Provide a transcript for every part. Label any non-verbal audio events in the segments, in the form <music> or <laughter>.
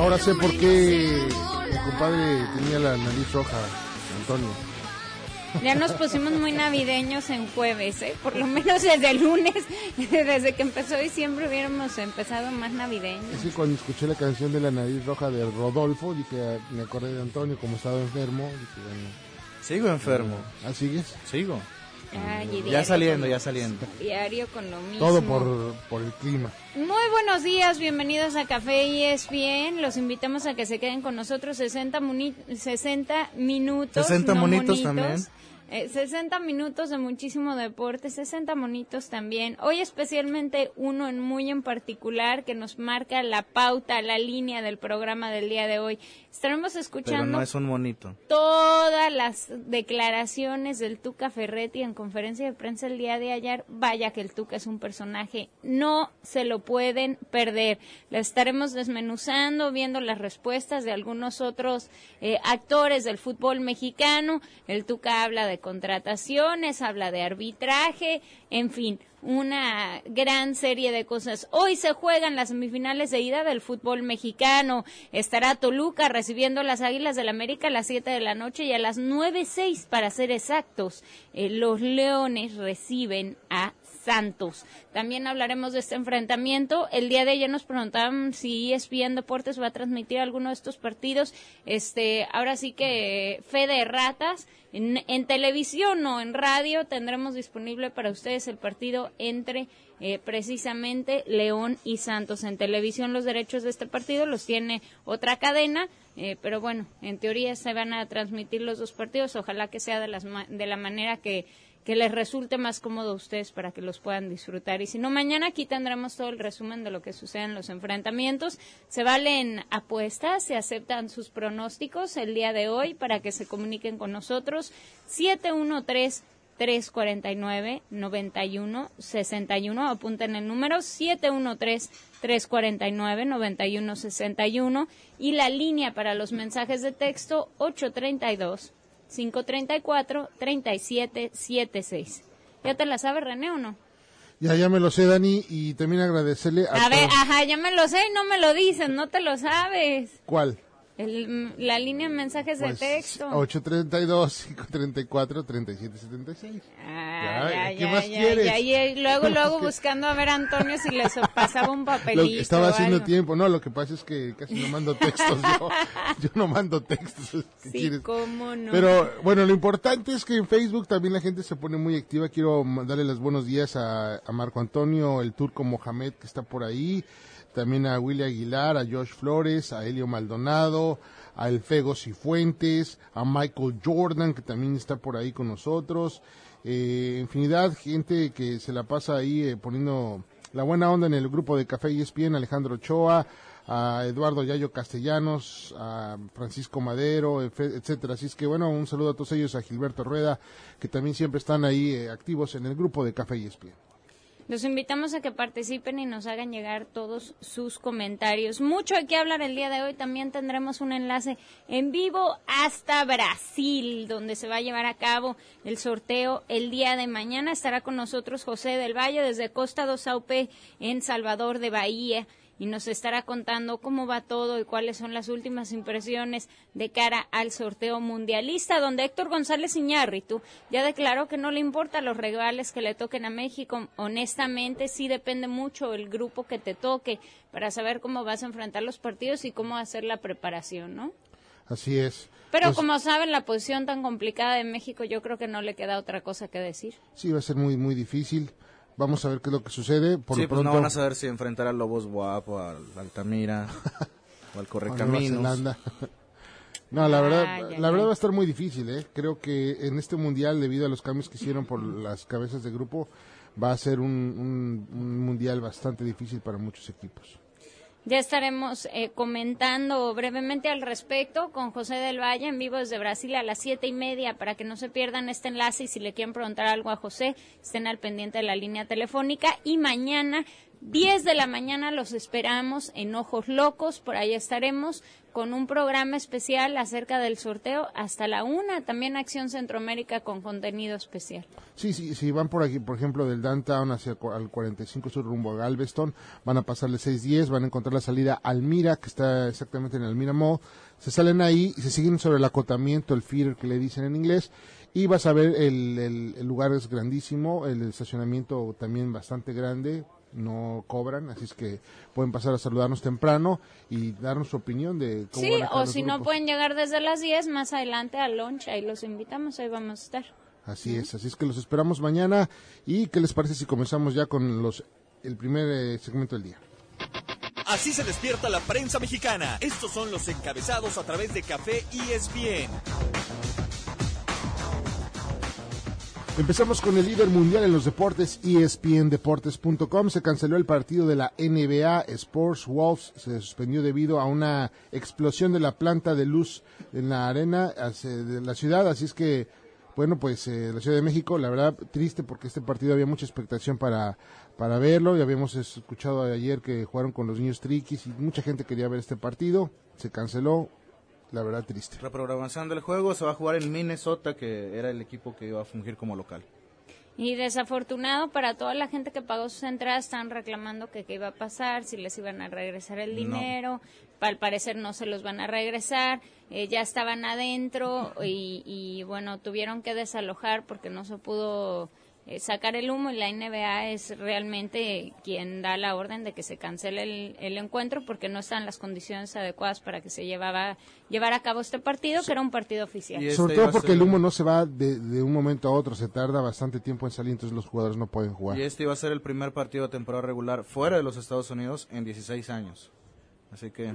Ahora sé por qué mi compadre tenía la nariz roja, Antonio. Ya nos pusimos muy navideños en jueves, ¿eh? Por lo menos desde el lunes, <laughs> desde que empezó diciembre hubiéramos empezado más navideños. Es que cuando escuché la canción de la nariz roja de Rodolfo, dije, me acordé de Antonio, como estaba enfermo. Dije, bueno, Sigo enfermo. ¿ah, sigues? Sigo. Y Ya saliendo, con- ya saliendo. Diario con lo mismo. Todo por, por el clima. Muy buenos días, bienvenidos a Café y es bien. Los invitamos a que se queden con nosotros 60, muni- 60 minutos. 60 no monitos también. Eh, 60 minutos de muchísimo deporte, 60 monitos también. Hoy especialmente uno en muy en particular que nos marca la pauta, la línea del programa del día de hoy. Estaremos Pero escuchando no es un monito. todas las declaraciones del Tuca Ferretti en conferencia de prensa el día de ayer. Vaya que el Tuca es un personaje, no se lo pueden perder. La estaremos desmenuzando, viendo las respuestas de algunos otros eh, actores del fútbol mexicano. El Tuca habla de contrataciones, habla de arbitraje, en fin, una gran serie de cosas. Hoy se juegan las semifinales de ida del fútbol mexicano. Estará Toluca recibiendo las Águilas del América a las 7 de la noche y a las 9.06 para ser exactos. eh, los Leones reciben a Santos. También hablaremos de este enfrentamiento. El día de ayer nos preguntaban si ESPN Deportes va a transmitir alguno de estos partidos. Este, ahora sí que fe de ratas. En, televisión o en radio tendremos disponible para ustedes el partido entre eh, precisamente León y Santos. En televisión los derechos de este partido los tiene otra cadena, eh, pero bueno, en teoría se van a transmitir los dos partidos. Ojalá que sea de, las de la manera que, que les resulte más cómodo a ustedes para que los puedan disfrutar. Y si no, mañana aquí tendremos todo el resumen de lo que sucede en los enfrentamientos. Se valen apuestas, se aceptan sus pronósticos el día de hoy para que se comuniquen con nosotros. 713 349 91 61 apunten el número 713 349 91 61 y la línea para los mensajes de texto 832 534 3776 ¿Ya te la sabes René o no? Ya, ya me lo sé, Dani, y también agradecerle a... A ver, ajá, ya me lo sé y no me lo dices, no te lo sabes. ¿Cuál? El, la línea de mensajes de Pues, texto. 832-534-3776. Ah, Ya, ya, ¿qué ya, más quieres? y luego, <laughs> luego buscando a ver a Antonio si les pasaba un <laughs> Lo papelito. que estaba haciendo algo. tiempo. No, lo que pasa es que casi no mando textos yo. <laughs> Yo no mando textos. ¿Qué Sí, quieres? cómo no. Pero bueno, lo importante es que en Facebook también la gente se pone muy activa. Quiero darle los buenos días a, a Marco Antonio, el turco Mohamed que está por ahí. También a Willy Aguilar, a Josh Flores, a Helio Maldonado, a El Fego Cifuentes, a Michael Jordan que también está por ahí con nosotros. Eh, infinidad, gente que se la pasa ahí eh, poniendo la buena onda en el grupo de Café y ESPN, Alejandro Ochoa, a Eduardo Yayo Castellanos, a Francisco Madero, etcétera. Así es que bueno, un saludo a todos ellos, a Gilberto Rueda, que también siempre están ahí eh, activos en el grupo de Café y ESPN. Los invitamos a que participen y nos hagan llegar todos sus comentarios. Mucho hay que hablar el día de hoy. También tendremos un enlace en vivo hasta Brasil, donde se va a llevar a cabo el sorteo el día de mañana. Estará con nosotros José del Valle desde Costa do Saupe en Salvador de Bahía y nos estará contando cómo va todo y cuáles son las últimas impresiones de cara al sorteo mundialista, donde Héctor González Iñárritu ya declaró que no le importa los rivales que le toquen a México. Honestamente, sí depende mucho el grupo que te toque para saber cómo vas a enfrentar los partidos y cómo hacer la preparación, ¿no? Así es. Pero Pues, como saben, la posición tan complicada de México, yo creo que no le queda otra cosa que decir. Sí, va a ser muy, muy difícil. Vamos a ver qué es lo que sucede. Por sí, lo pues pronto, no van a saber si enfrentar a Lobos Guapo, al Altamira <laughs> o al Correcaminos. <laughs> No, la verdad, la verdad va a estar muy difícil, ¿eh? Creo que en este mundial, debido a los cambios que hicieron por las cabezas de grupo, va a ser un, un- un mundial bastante difícil para muchos equipos. Ya estaremos eh, comentando brevemente al respecto con José del Valle en vivo desde Brasil a las siete y media para que no se pierdan este enlace y si le quieren preguntar algo a José estén al pendiente de la línea telefónica. Y mañana 10 de la mañana los esperamos en Ojos Locos, por ahí estaremos con un programa especial acerca del sorteo hasta la una, también Acción Centroamérica con contenido especial. Sí, sí, si van por aquí, por ejemplo, del downtown hacia al 45 sur rumbo a Galveston, van a pasarle 610, van a encontrar la salida Almira, que está exactamente en Almira Mall. Se salen ahí y se siguen sobre el acotamiento, el feeder que le dicen en inglés, y vas a ver el- el lugar es grandísimo, el estacionamiento también bastante grande, no cobran, así es que pueden pasar a saludarnos temprano y darnos su opinión de cómo Sí, van a quedar o si no pueden llegar desde las 10, más adelante al lunch, ahí los invitamos, ahí vamos a estar. Así es, así es que los esperamos mañana. ¿Y qué les parece si comenzamos ya con los el primer eh, segmento del día? Así se despierta la prensa mexicana. Estos son los encabezados a través de Café E ESPN. Empezamos con el líder mundial en los deportes, ESPNdeportes.com. Se canceló el partido de la NBA Sports Wolves. Se suspendió debido a una explosión de la planta de luz en la arena de la ciudad. Así es que, bueno, pues eh, la Ciudad de México, la verdad, triste porque este partido había mucha expectación para, para verlo. Y habíamos escuchado ayer que jugaron con los niños triquis y mucha gente quería ver este partido. Se canceló. La verdad, triste. Reprogramación del juego se va a jugar en Minnesota, que era el equipo que iba a fungir como local. Y desafortunado para toda la gente que pagó sus entradas, están reclamando que qué iba a pasar, si les iban a regresar el dinero. Al parecer no se los van a regresar. eh, ya estaban adentro y, y, bueno, tuvieron que desalojar porque no se pudo eh, sacar el humo y la NBA es realmente quien da la orden de que se cancele el, el encuentro porque no están las condiciones adecuadas para que se llevaba, llevara a cabo este partido, que era un partido oficial. Este Sobre todo porque ser- el humo no se va de, de un momento a otro, se tarda bastante tiempo en salir, entonces los jugadores no pueden jugar. Y este iba a ser el primer partido de temporada regular fuera de los Estados Unidos en 16 años. Así que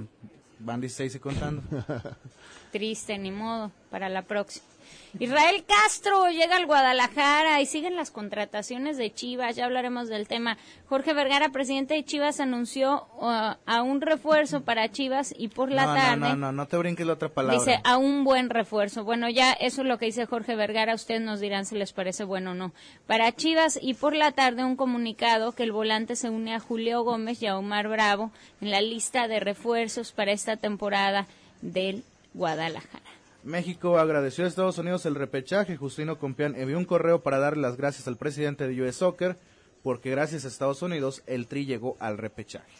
van 16 y contando. <laughs> Triste, ni modo, para la próxima. Israel Castro llega al Guadalajara y siguen las contrataciones de Chivas, ya hablaremos del tema. Jorge Vergara, presidente de Chivas, anunció uh, a un refuerzo para Chivas y por la no, tarde no, no, no, no te brinques la otra palabra. dice a un buen refuerzo. Bueno, ya eso es lo que dice Jorge Vergara, ustedes nos dirán si les parece bueno o no. Para Chivas y por la tarde un comunicado que el volante se une a Julio Gómez y a Omar Bravo en la lista de refuerzos para esta temporada del Guadalajara. México agradeció a Estados Unidos el repechaje. Justino Compián envió un correo para darle las gracias al presidente de US Soccer porque gracias a Estados Unidos el Tri llegó al repechaje.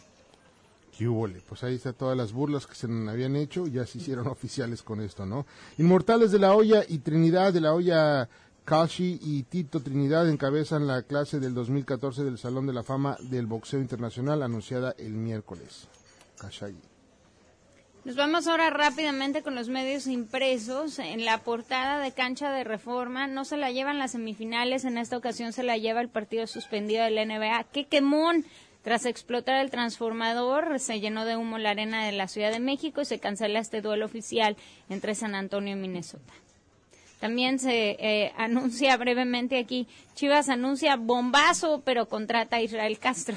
¿Qué? Pues ahí está todas las burlas que se habían hecho, ya se hicieron <laughs> oficiales con esto, ¿no? Inmortales de la Hoya y Trinidad de la Hoya, Kashi y Tito Trinidad encabezan la clase del 2014 del Salón de la Fama del Boxeo Internacional anunciada el miércoles. Khashoggi. Nos vamos ahora rápidamente con los medios impresos. En la portada de cancha de reforma no se la llevan las semifinales, en esta ocasión se la lleva el partido suspendido del NBA. ¡Qué quemón! Tras explotar el transformador, se llenó de humo la arena de la Ciudad de México y se cancela este duelo oficial entre San Antonio y Minnesota. También se eh, anuncia brevemente aquí, Chivas anuncia bombazo, pero contrata a Israel Castro.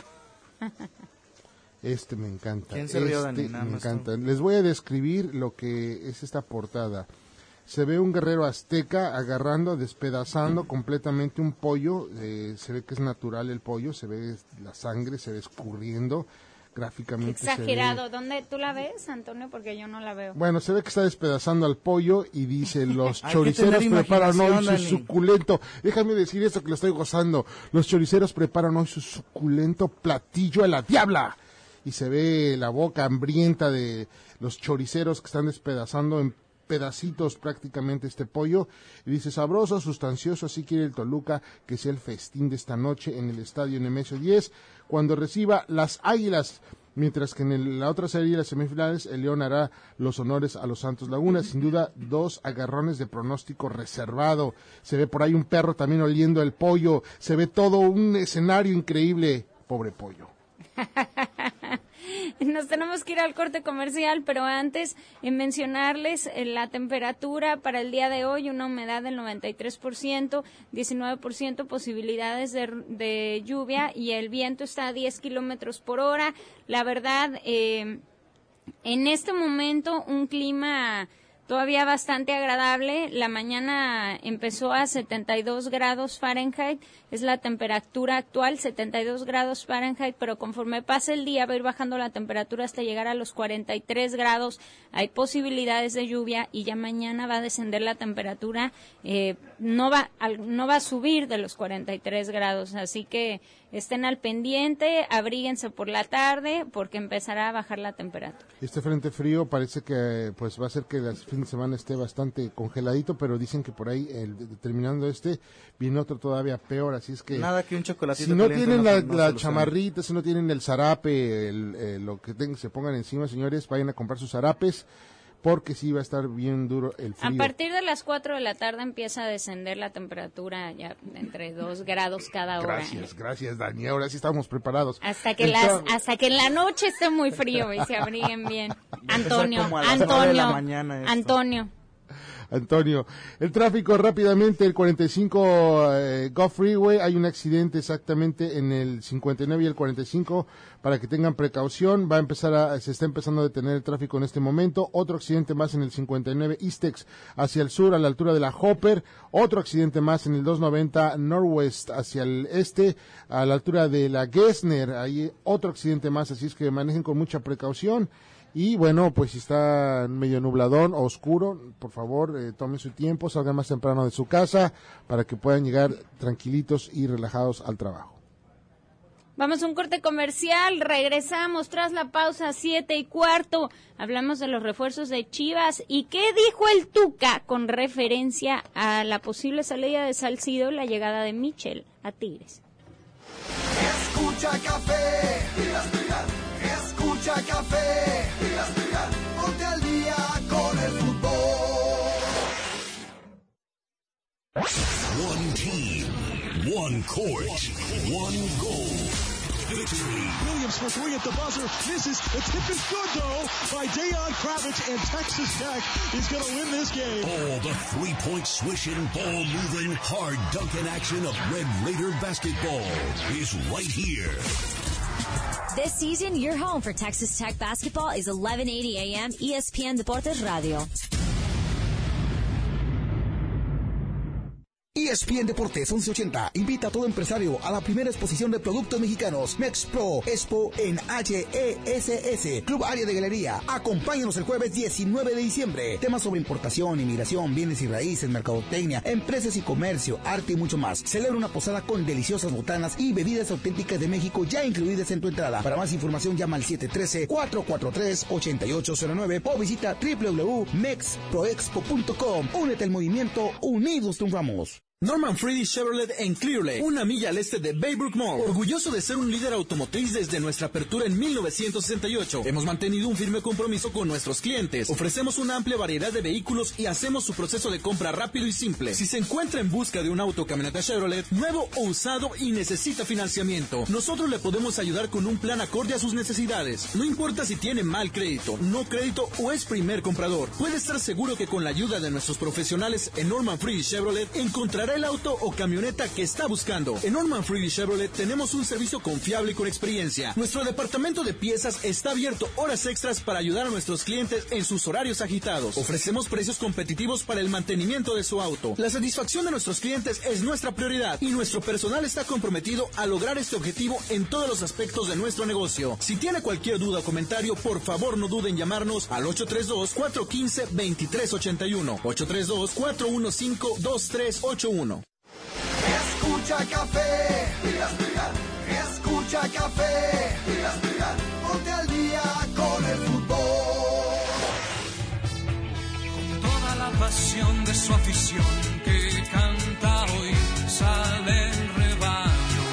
<laughs> Este me encanta. ¿Quién se rió, este Dani? Nada me más encanta. Les voy a describir lo que es esta portada. Se ve un guerrero azteca agarrando, despedazando completamente un pollo. eh, se ve que es natural el pollo, se ve la sangre, se ve escurriendo gráficamente. se ve- Exagerado. ¿Dónde tú la ves, Antonio? Porque yo no la veo. Bueno, se ve que está despedazando al pollo y dice, <laughs> los choriceros preparan hoy su Dani. suculento. Déjame decir esto que lo estoy gozando. Los choriceros preparan hoy su suculento platillo a la diabla. Y se ve la boca hambrienta de los choriceros que están despedazando en pedacitos prácticamente este pollo. Y dice, sabroso, sustancioso, así quiere el Toluca que sea el festín de esta noche en el estadio Nemesio 10, cuando reciba las águilas Mientras que en la otra serie de las semifinales, el León hará los honores a los Santos Laguna. Sin duda, dos agarrones de pronóstico reservado. Se ve por ahí un perro también oliendo el pollo. Se ve todo un escenario increíble. Pobre pollo. <laughs> <laughs> Nos tenemos que ir al corte comercial, pero antes en mencionarles eh, la temperatura para el día de hoy, una humedad del 93%, 19% posibilidades de, de lluvia y el viento está a 10 kilómetros por hora. La verdad, eh, en este momento un clima todavía bastante agradable. La mañana empezó a 72 grados Fahrenheit, es la temperatura actual, 72 grados Fahrenheit, pero conforme pase el día va a ir bajando la temperatura hasta llegar a los 43 grados. Hay posibilidades de lluvia y ya mañana va a descender la temperatura, eh, no va no va a subir de los 43 grados, así que estén al pendiente, abríguense por la tarde porque empezará a bajar la temperatura. Este frente frío parece que pues va a hacer que el fin de semana esté bastante congeladito, pero dicen que por ahí, el- terminando este, viene otro todavía peor, así es que... Nada que un chocolatito Si no tienen la, no la solucione. chamarrita, si no tienen el zarape, el- eh, lo que tengan, se pongan encima, señores, vayan a comprar sus zarapes, porque sí va a estar bien duro el A frío. partir de las 4 de la tarde empieza a descender la temperatura ya entre 2 grados cada hora. Gracias, gracias, Dani. Ahora sí estamos preparados. Hasta que, las, hasta que en la noche esté muy frío y se abriguen bien. Antonio, a Antonio. Antonio. <laughs> Antonio. El tráfico rápidamente, el 45 eh, Gulf Freeway, hay un accidente exactamente en el 59 y el 45, para que tengan precaución, va a empezar a, se está empezando a detener el tráfico en este momento, otro accidente más en el 59 Eastex hacia el sur a la altura de la Hopper, otro accidente más en el 290 Northwest hacia el este a la altura de la Gessner, hay otro accidente más, así es que manejen con mucha precaución. Y bueno, pues si está medio nubladón o oscuro, por favor, eh, tomen su tiempo, salgan más temprano de su casa para que puedan llegar tranquilitos y relajados al trabajo. Vamos a un corte comercial, regresamos tras la pausa siete y cuarto. Hablamos de los refuerzos de Chivas y qué dijo el Tuca con referencia a la posible salida de Salcido y la llegada de Michel a Tigres. Escucha café Escucha café Ponte al día con el fútbol One team, one court, one goal. Victory. Williams for three at the buzzer. Misses. The tip is good though by Dayon Kravitz and Texas Tech is going to win this game. All the three-point swishing, ball moving, hard dunking action of Red Raider basketball is right here. This season, your home for Texas Tech basketball is 1180 AM ESPN Deportes Radio. ESPN Deportes 1180 invita a todo empresario a la primera exposición de productos mexicanos Mexpro Expo en HESS Club Área de Galería. Acompáñanos el jueves 19 de diciembre. Temas sobre importación, inmigración, bienes y raíces, mercadotecnia, empresas y comercio, arte y mucho más. Celebra una posada con deliciosas botanas y bebidas auténticas de México ya incluidas en tu entrada. Para más información llama al 713-443-8809 o visita www.mexproexpo.com. Únete al movimiento Unidos Triunfamos. Norman Freedy Chevrolet en Clear Lake, una milla al este de Baybrook Mall. Orgulloso de ser un líder automotriz desde nuestra apertura en 1968. Hemos mantenido un firme compromiso con nuestros clientes. Ofrecemos una amplia variedad de vehículos y hacemos su proceso de compra rápido y simple. Si se encuentra en busca de un auto camioneta Chevrolet, nuevo o usado y necesita financiamiento, nosotros le podemos ayudar con un plan acorde a sus necesidades. No importa si tiene mal crédito, no crédito o es primer comprador. Puede estar seguro que con la ayuda de nuestros profesionales en Norman Freedy Chevrolet encontrará el auto o camioneta que está buscando. En Norman Freely Chevrolet tenemos un servicio confiable y con experiencia. Nuestro departamento de piezas está abierto horas extras para ayudar a nuestros clientes en sus horarios agitados. Ofrecemos precios competitivos para el mantenimiento de su auto. La satisfacción de nuestros clientes es nuestra prioridad y nuestro personal está comprometido a lograr este objetivo en todos los aspectos de nuestro negocio. Si tiene cualquier duda o comentario, por favor no duden en llamarnos al 832-415-2381. 832-415-2381. Escucha café, escucha café, ponte al día con el fútbol. toda la pasión de su afición que canta hoy sale el rebaño.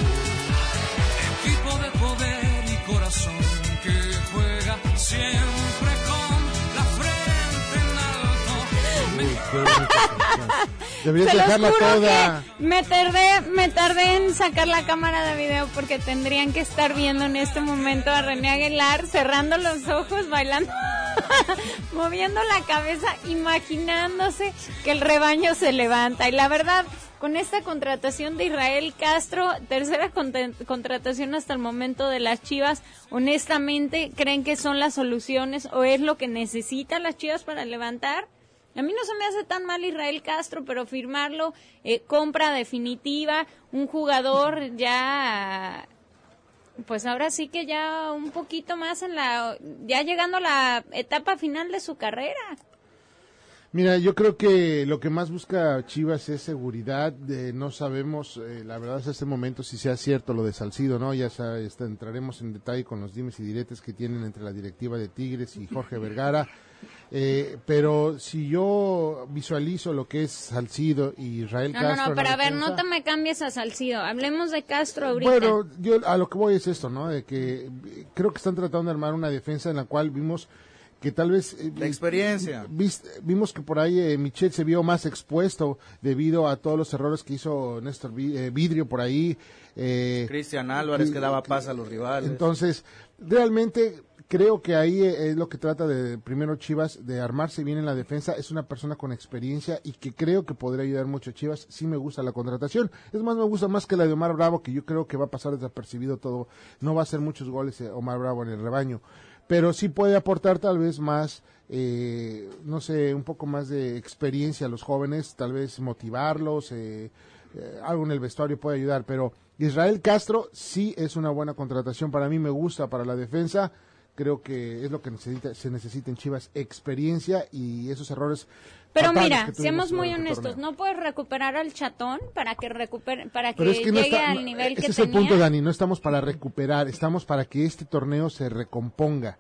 Equipo de poder y corazón que juega siempre con la frente en alto Deberías Se los juro toda. que me tardé, me tardé en sacar la cámara de video porque tendrían que estar viendo en este momento a René Aguilar cerrando los ojos, bailando, <laughs> moviendo la cabeza, imaginándose que el rebaño se levanta. Y la verdad, con esta contratación de Israel Castro, tercera contratación hasta el momento de las Chivas, honestamente, ¿creen que son las soluciones o es lo que necesitan las Chivas para levantar? A mí no se me hace tan mal Israel Castro, pero firmarlo, eh, compra definitiva, un jugador ya, pues ahora sí que ya un poquito más en la, ya llegando a la etapa final de su carrera. Mira, yo creo que lo que más busca Chivas es seguridad. de- no sabemos, eh, la verdad, hasta este momento si sea cierto lo de Salcido, ¿no? Ya está- entraremos en detalle con los dimes y diretes que tienen entre la directiva de Tigres y Jorge Vergara. Eh, pero si yo visualizo lo que es Salcido y Israel No, no, Castro. no, en la pero a ver, defensa- no te me cambies a Salcido, hablemos de Castro ahorita. Bueno, yo a lo que voy es esto, ¿no? De que eh, creo que están tratando de armar una defensa en la cual vimos que tal vez... eh, La experiencia. vis- vimos que por ahí eh, Michel se vio más expuesto debido a todos los errores que hizo Néstor Vi- eh, Vidrio por ahí. eh, Cristian Álvarez y- que daba paz a los rivales. entonces, realmente creo que ahí eh, es lo que trata de primero Chivas, de armarse bien en la defensa. Es una persona con experiencia y que creo que podría ayudar mucho a Chivas. Sí me gusta la contratación. Es más, me gusta más que la de Omar Bravo, que yo creo que va a pasar desapercibido todo. No va a hacer muchos goles eh, Omar Bravo en el rebaño. Pero sí puede aportar tal vez más, eh, no sé, un poco más de experiencia a los jóvenes, tal vez motivarlos, eh, eh, algo en el vestuario puede ayudar, pero Israel Castro sí es una buena contratación, para mí me gusta para la defensa, creo que es lo que necesita, se necesita en Chivas, experiencia y esos errores. Pero mira, seamos muy honestos, torneo. no puedes recuperar al chatón para que recupere, para que, es que no llegue está, al nivel ese que es tenía. el punto, Dani, no estamos para recuperar, estamos para que este torneo se recomponga.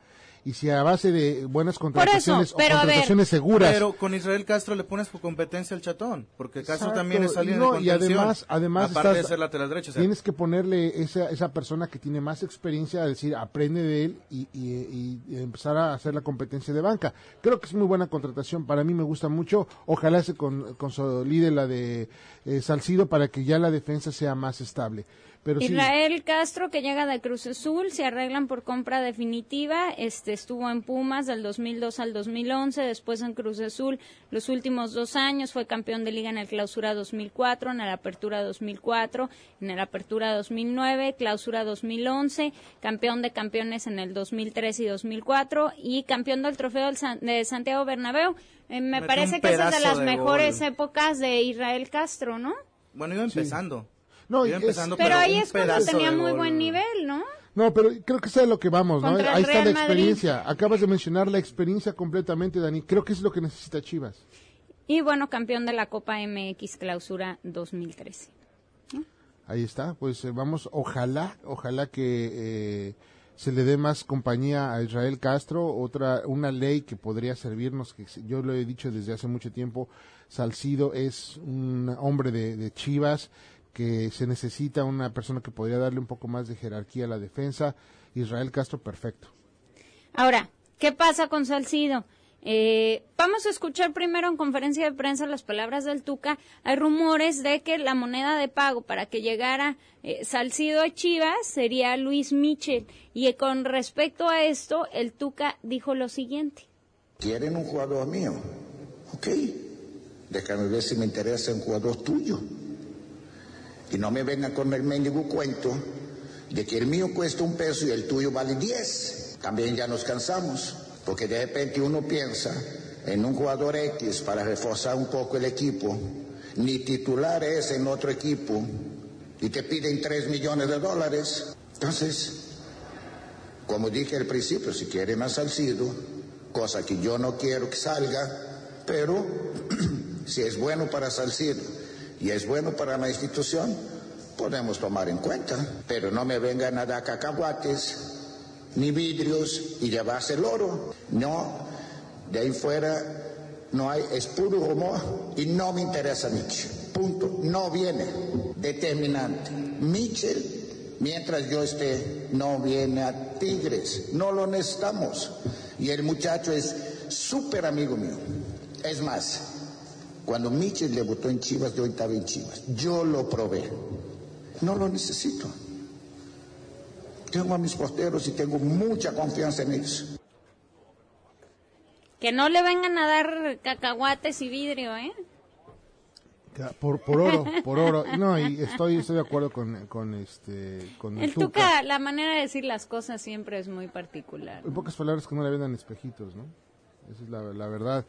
Y si a base de buenas contrataciones pero o ver, contrataciones seguras Pero con Israel Castro le pones por competencia al chatón, porque Castro Exacto, también es alguien no, de y contención. además, además aparte estás- de ser lateral derecho. o sea, tienes que ponerle esa, esa persona que tiene más experiencia a decir, aprende de él y, y- y empezar a hacer la competencia de banca. Creo que es muy buena contratación, para mí me gusta mucho. Ojalá se con- consolide la de eh, Salcido para que ya la defensa sea más estable. Pero sí, Israel Castro que llega de Cruz Azul, se arreglan por compra definitiva, este estuvo en Pumas del 2002 al 2011, después en Cruz Azul los últimos dos años, fue campeón de liga en el Clausura 2004, en el Apertura 2004, en el Apertura 2009, Clausura 2011, campeón de campeones en el 2003 y 2004 y campeón del Trofeo del San- de Santiago Bernabéu. Eh, me parece que esa es de las de mejores gol. épocas de Israel Castro, ¿no? Bueno, iba empezando. No, es- empezando, Pero ahí es cuando tenía muy gol. buen nivel, ¿no? No, pero creo que sea lo que vamos, ¿no? Ahí está la Madrid. experiencia. Acabas de mencionar la experiencia completamente, Dani. Creo que es lo que necesita Chivas. Y bueno, campeón de la Copa MX Clausura 2013. Ahí está, pues eh, vamos, ojalá, ojalá que eh, se le dé más compañía a Israel Castro, otra, una ley que podría servirnos, que yo lo he dicho desde hace mucho tiempo, Salcido es un hombre de, de Chivas, que se necesita una persona que podría darle un poco más de jerarquía a la defensa, Israel Castro, perfecto. Ahora, ¿qué pasa con Salcido? Eh, vamos a escuchar primero en conferencia de prensa las palabras del Tuca. Hay rumores de que la moneda de pago para que llegara eh, Salcido a Chivas sería Luis Michel. Y eh, con respecto a esto, el Tuca dijo lo siguiente. ¿Quieren un jugador mío? Ok. Déjame ver si me interesa un jugador tuyo. Y no me vengan con el mendigo cuento de que el mío cuesta un peso y el tuyo vale 10. También ya nos cansamos, porque de repente uno piensa en un jugador X para reforzar un poco el equipo, ni titular es en otro equipo, y te piden 3 millones de dólares. Entonces, como dije al principio, si quieren a Salcido, cosa que yo no quiero que salga, pero <clears throat> si es bueno para Salcido y es bueno para la institución, podemos tomar en cuenta. Pero no me vengan a dar cacahuates ni vidrios y llevarse el oro. No, de ahí fuera no hay, es puro rumor y no me interesa Mitchell. Punto. No viene. Determinante. Mitchell, mientras yo esté, no viene a Tigres. No lo necesitamos. Y el muchacho es súper amigo mío. Es más, cuando Mitchell debutó en Chivas, yo estaba en Chivas. Yo lo probé. No lo necesito. Tengo a mis porteros y tengo mucha confianza en ellos. Que no le vengan a dar cacahuates y vidrio, ¿eh? Por, por oro, por oro. No, y estoy, estoy de acuerdo con, con este, con El Tuca, la manera de decir las cosas siempre es muy particular. En pocas palabras que no le vendan espejitos, ¿no? Esa es la, la verdad.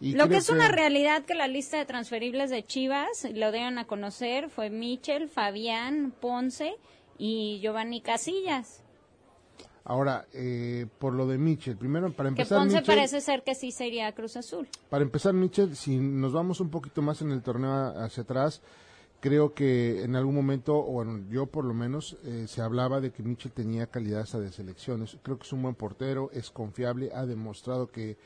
Y Lo que es una realidad que la lista de transferibles de Chivas, lo dieron a conocer, fue Michel, Fabián, Ponce y Giovanni Casillas. Ahora, eh, por lo de Mitchell, primero para Que empezar, Ponce Mitchell- parece ser que sí sería Cruz Azul. Para empezar, Mitchell, si nos vamos un poquito más en el torneo hacia atrás, creo que en algún momento, o bueno, yo por lo menos, eh, se hablaba de que Mitchell tenía calidad hasta de selecciones. Creo que es un buen portero, es confiable, ha demostrado que,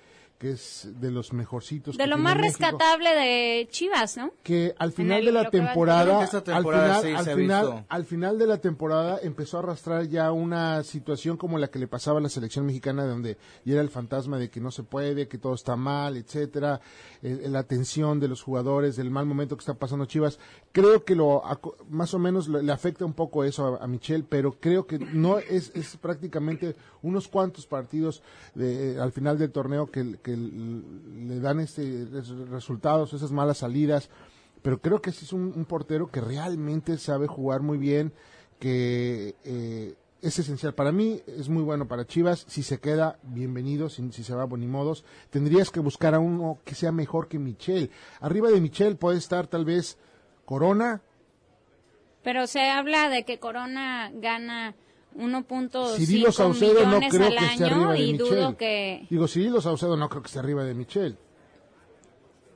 que es de los mejorcitos. De que lo más México. rescatable de Chivas, ¿no? que al final el- de la temporada, al final, al final, visto. al final de la temporada empezó a arrastrar ya una situación como la que le pasaba a la selección mexicana, donde ya era el fantasma de que no se puede, que todo está mal, etcétera, eh, la tensión de los jugadores, del mal momento que está pasando Chivas. Creo que lo más o menos le afecta un poco eso a, a Michel, pero creo que no es, es prácticamente unos cuantos partidos de- al final del torneo que, que le dan este res- resultados, esas malas salidas pero creo que sí es un, portero que realmente sabe jugar muy bien, que eh, es esencial para mí, es muy bueno para Chivas, si se queda, bienvenido, si, si se va, bonimodos, tendrías que buscar a uno que sea mejor que Michel, arriba de Michel puede estar tal vez Corona, Pero se habla de que Corona gana 1.5 Cirilo Saucedo no millones creo al que esté arriba de y Michel. dudo que... Digo, Cirilo Saucedo no creo que esté arriba de Michel.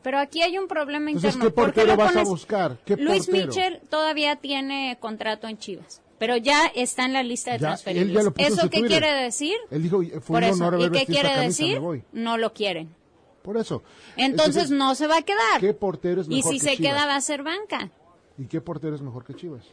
Pero aquí hay un problema Entonces, interno. ¿qué ¿Por qué portero lo vas a pones- buscar? ¿Qué Luis portero? Michel todavía tiene contrato en Chivas, pero ya está en la lista de Ya, él ya lo puso en ¿Eso qué Twitter. quiere decir? Él dijo, fue Por un eso. honor ¿Y haber qué vestido esta quiere camisa, decir? me voy. No lo quieren. Por eso. Entonces no se va a quedar. ¿Qué portero es Y mejor si que se Chivas? queda va a ser banca. ¿Y qué portero es mejor que Chivas?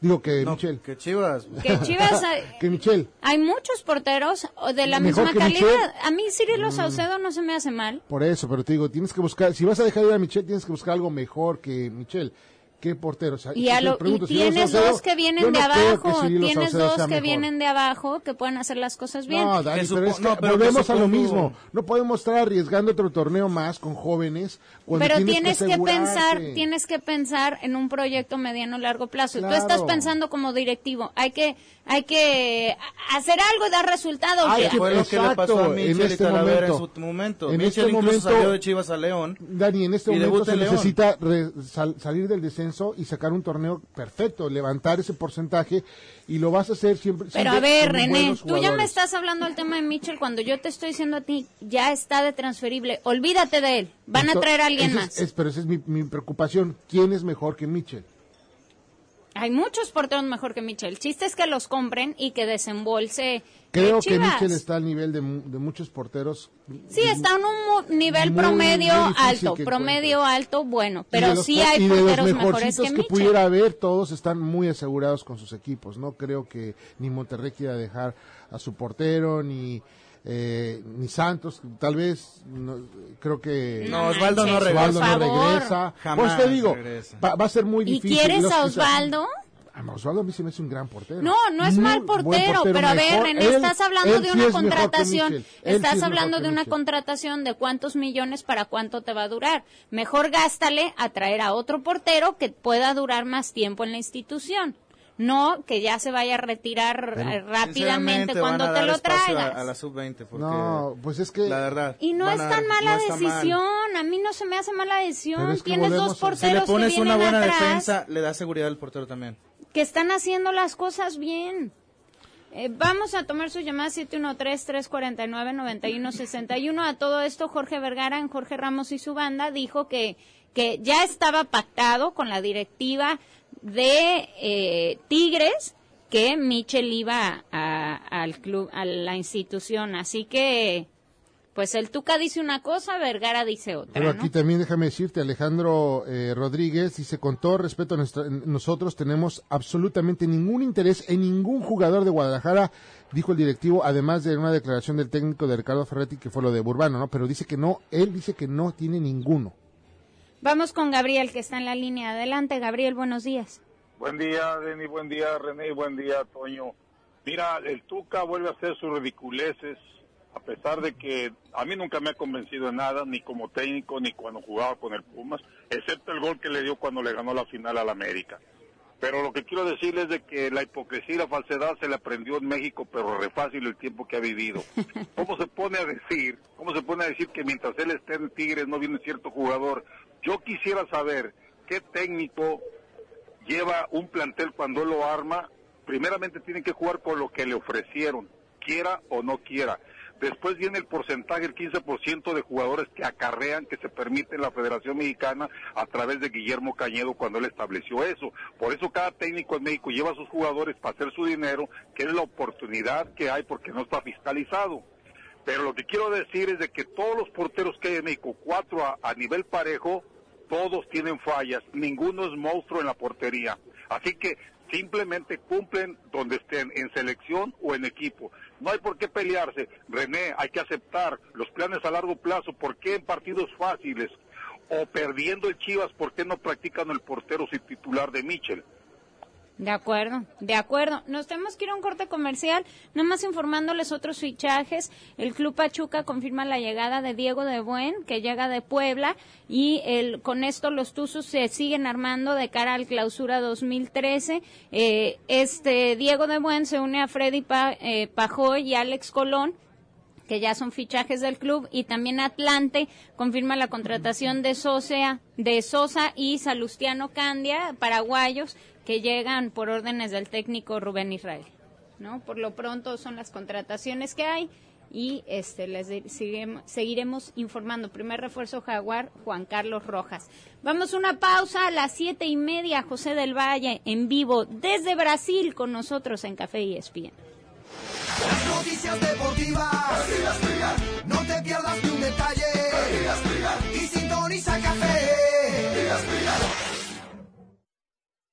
Digo que Michel. Que Chivas. Que Chivas hay, <laughs> que Michel. hay muchos porteros o de la ¿Mejor misma calidad. Michel? A mí Cirilo Mm. Saucedo no se me hace mal. Por eso, pero te digo, tienes que buscar, si vas a dejar ir a Michel, tienes que buscar algo mejor que Michel. ¿Qué portero? O sea, Y, a lo- y pregunto, Cirilo tienes Saucedo, dos que vienen no de que abajo, tienes dos que mejor. vienen de abajo que pueden hacer las cosas bien. No, Dani, Que pero es que no, pero que volvemos a lo mismo. No podemos estar arriesgando otro torneo más con jóvenes. cuando Pero tienes, tienes que, asegurarte. pensar, tienes que pensar en un proyecto mediano largo plazo. Claro. Tú estás pensando como directivo, hay que, hay que hacer algo y dar resultados. Hay ya. que- Fue lo que le pasó a Exacto, en Michel y este Talavera en momento. su momento. En Michel este incluso momento- salió de Chivas a León. Dani, en este Y momento se necesita salir del descenso y sacar un torneo perfecto, levantar ese porcentaje y lo vas a hacer siempre. Pero siempre a ver, René, tú ya me estás hablando del tema de Mitchell cuando yo te estoy diciendo a ti, ya está de transferible, olvídate de él, van a traer a alguien es- más. es- pero esa es mi, mi preocupación. ¿Quién es mejor que Mitchell? Hay muchos porteros mejor que Mitchell. El chiste es que los compren y que desembolse Creo eh, que. Mitchell está al nivel de, de muchos porteros. Sí, está en un nivel Muy, promedio muy alto, promedio alto, bueno, pero los sí hay y de los porteros mejores que que, pudiera haber, todos están muy asegurados con sus equipos. No creo que ni Monterrey quiera dejar a su portero, ni eh, ni Santos, tal vez, no, creo que... No, Osvaldo no regresa. Osvaldo no regresa. Jamás pues te digo, regresa. va, va a ser muy ¿Y difícil. quieres Los a Osvaldo? Osvaldo a mí se me hace un gran portero. No, no es Muy mal portero, pero a ver, René, él- estás hablando de sí una contratación, estás sí es hablando de una Michel. contratación de cuántos millones para cuánto te va a durar. Mejor gástale a traer a otro portero que pueda durar más tiempo en la institución. No que ya se vaya a retirar eh, rápidamente cuando van a te dar lo traigas. A, a la sub-20, porque No, pues es que... la verdad. Y no es a tan dar- mala no está mal. decisión, a mí no se me hace mala decisión. Es que Tienes dos a- Si le porteros que pones una vienen buena atrás defensa, le da seguridad al portero también. que están haciendo las cosas bien. Eh, vamos a tomar su llamada 713-349-9161. A todo esto, Jorge Vergara, en Jorge Ramos y su banda, dijo que, que ya estaba pactado con la directiva de eh, Tigres que Michel iba a- al club, a la institución. Así que, pues el Tuca dice una cosa, Vergara dice otra. Pero ¿no? aquí también déjame decirte, Alejandro eh, Rodríguez dice, con todo respeto, a nuestra- nosotros tenemos absolutamente ningún interés en ningún jugador de Guadalajara, dijo el directivo, además de una declaración del técnico de Ricardo Ferretti, que fue lo de Burbano, ¿no? Pero dice que no, él dice que no tiene ninguno. Vamos con Gabriel, que está en la línea. Adelante, Gabriel, buenos días. Buen día, Denny, buen día, René, buen día, Toño. Mira, el Tuca vuelve a hacer sus ridiculeces, a pesar de que a mí nunca me ha convencido de nada, ni como técnico, ni cuando jugaba con el Pumas, excepto el gol que le dio cuando le ganó la final al América. Pero lo que quiero decirles es de que la hipocresía y la falsedad se le aprendió en México, pero re fácil el tiempo que ha vivido. <laughs> ¿Cómo se pone a decir, cómo se pone a decir que mientras él esté en Tigres no viene cierto jugador? Yo quisiera saber qué técnico lleva un plantel cuando él lo arma, primeramente tiene que jugar con lo que le ofrecieron, quiera o no quiera. Después viene el porcentaje, el 15% de jugadores que acarrean, que se permite la Federación Mexicana a través de Guillermo Cañedo cuando él estableció eso. Por eso cada técnico en México lleva a sus jugadores para hacer su dinero, que es la oportunidad que hay porque no está fiscalizado. Pero lo que quiero decir es de que todos los porteros que hay en México, cuatro a, a nivel parejo, todos tienen fallas, ninguno es monstruo en la portería. Así que simplemente cumplen donde estén, en selección o en equipo. No hay por qué pelearse. René, hay que aceptar los planes a largo plazo. ¿Por qué en partidos fáciles o perdiendo el Chivas, por qué no practican el portero sin titular de Michel? De acuerdo, de acuerdo. Nos tenemos que ir a un corte comercial, nada más informándoles otros fichajes. El Club Pachuca confirma la llegada de Diego de Buen, que llega de Puebla, y el, con esto los Tuzos se siguen armando de cara al clausura 2013. Eh, este Diego de Buen se une a Freddy Pa- eh, Pajoy y Alex Colón que ya son fichajes del club y también Atlante confirma la contratación de Sosa, de Sosa y Salustiano Candia, paraguayos que llegan por órdenes del técnico Rubén Israel. ¿No? Por lo pronto son las contrataciones que hay y este les seguiremos, seguiremos informando. Primer refuerzo Jaguar, Juan Carlos Rojas. Vamos a una pausa a las siete y media, José del Valle en vivo desde Brasil con nosotros en Café y ESPN. Las noticias deportivas. No te pierdas ni un detalle. Y sintoniza café.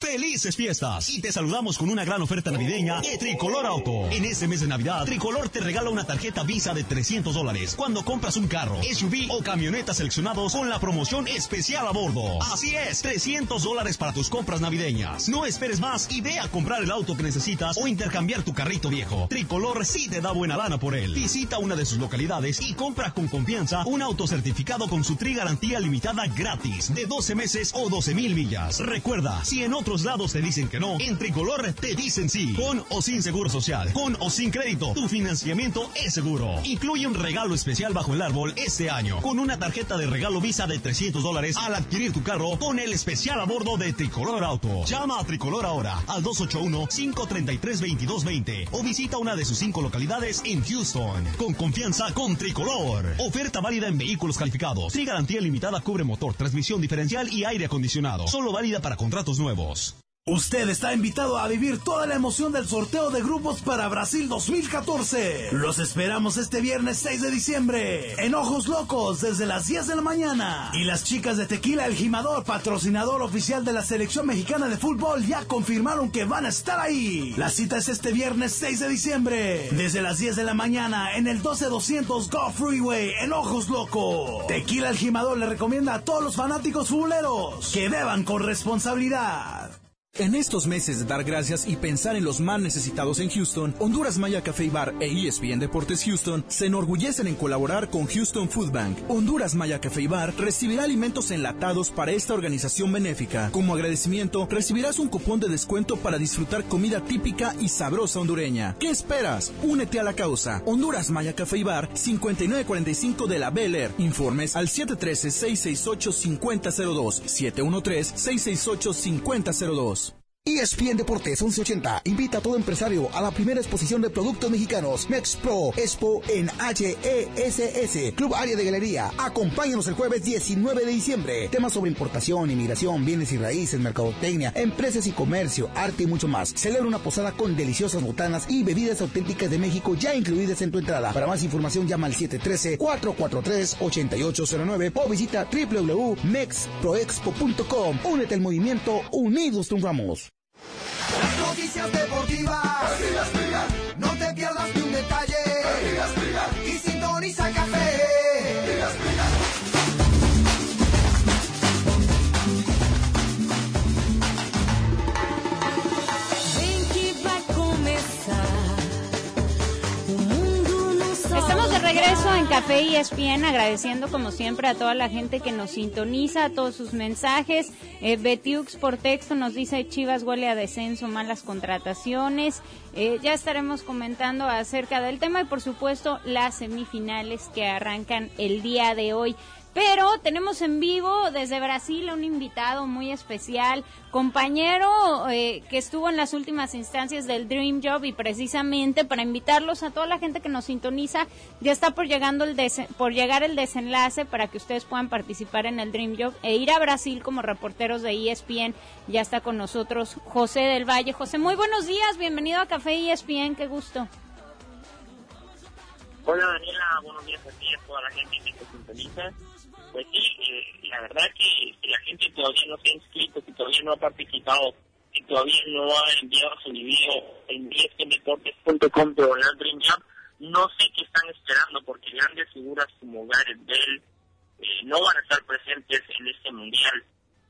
Felices fiestas y te saludamos con una gran oferta navideña de Tricolor Auto. En este mes de Navidad, Tricolor te regala una tarjeta Visa de 300 dólares cuando compras un carro, SUV o camioneta seleccionados con la promoción especial a bordo. Así es, 300 dólares para tus compras navideñas. No esperes más y ve a comprar el auto que necesitas o intercambiar tu carrito viejo. Tricolor sí te da buena lana por él. Visita una de sus localidades y compra con confianza un auto certificado con su tri garantía limitada gratis de 12 meses o 12 mil millas. Recuerda, si en lados te dicen que no, en Tricolor te dicen sí. Con o sin seguro social, con o sin crédito, tu financiamiento es seguro. Incluye un regalo especial bajo el árbol este año, con una tarjeta de regalo Visa de 300 dólares al adquirir tu carro con el especial a bordo de Tricolor Auto. Llama a Tricolor ahora al 281-533-2220 o visita una de sus cinco localidades en Houston. Con confianza con Tricolor. Oferta válida en vehículos calificados. Tri garantía limitada cubre motor, transmisión diferencial y aire acondicionado. Solo válida para contratos nuevos. Usted está invitado a vivir toda la emoción del sorteo de grupos para Brasil 2014. Los esperamos este viernes 6 de diciembre en Ojos Locos desde las 10 de la mañana. Y las chicas de Tequila El Jimador, patrocinador oficial de la selección mexicana de fútbol, ya confirmaron que van a estar ahí. La cita es este viernes 6 de diciembre desde las 10 de la mañana en el 12200 Go Freeway en Ojos Locos. Tequila El Jimador le recomienda a todos los fanáticos fuleros que beban con responsabilidad. En estos meses de dar gracias y pensar en los más necesitados en Houston, Honduras Maya Café y Bar e ESPN Deportes Houston se enorgullecen en colaborar con Houston Food Bank. Honduras Maya Café y Bar recibirá alimentos enlatados para esta organización benéfica. Como agradecimiento, recibirás un cupón de descuento para disfrutar comida típica y sabrosa hondureña. ¿Qué esperas? Únete a la causa. Honduras Maya Café y Bar, 5945 de la Bel Air. Informes al 713-668-5002. 713-668-5002. ESPN Deportes 1180 invita a todo empresario a la primera exposición de productos mexicanos Mexpro Expo en HESS, Club Área de Galería. Acompáñanos el jueves 19 de diciembre. Temas sobre importación, inmigración, bienes y raíces, mercadotecnia, empresas y comercio, arte y mucho más. Celebra una posada con deliciosas botanas y bebidas auténticas de México ya incluidas en tu entrada. Para más información llama al 713-443-8809 o visita www.mexproexpo.com. Únete al movimiento Unidos Triunfamos. Noticias deportivas. No te pierdas ni un detalle. Y sintoniza café. Regreso en Café y ESPN, agradeciendo como siempre a toda la gente que nos sintoniza, a todos sus mensajes. Eh, Betiux por texto nos dice Chivas huele a descenso, malas contrataciones. Eh, ya estaremos comentando acerca del tema y por supuesto las semifinales que arrancan el día de hoy. Pero tenemos en vivo desde Brasil a un invitado muy especial, compañero eh, que estuvo en las últimas instancias del Dream Job y precisamente para invitarlos a toda la gente que nos sintoniza, ya está por, llegando el por llegar el desenlace para que ustedes puedan participar en el Dream Job e ir a Brasil como reporteros de ESPN. Ya está con nosotros José del Valle. José, muy buenos días, bienvenido a Café ESPN, qué gusto. Hola Daniela, buenos días a ti a toda la gente que te sintoniza. Pues sí, eh, la verdad que la gente todavía no se ha inscrito, si todavía no ha participado, si todavía no ha enviado su video en espndeportes.com de Volar Dream Jam, no sé qué están esperando porque grandes figuras como Gareth Bell eh, no van a estar presentes en este mundial.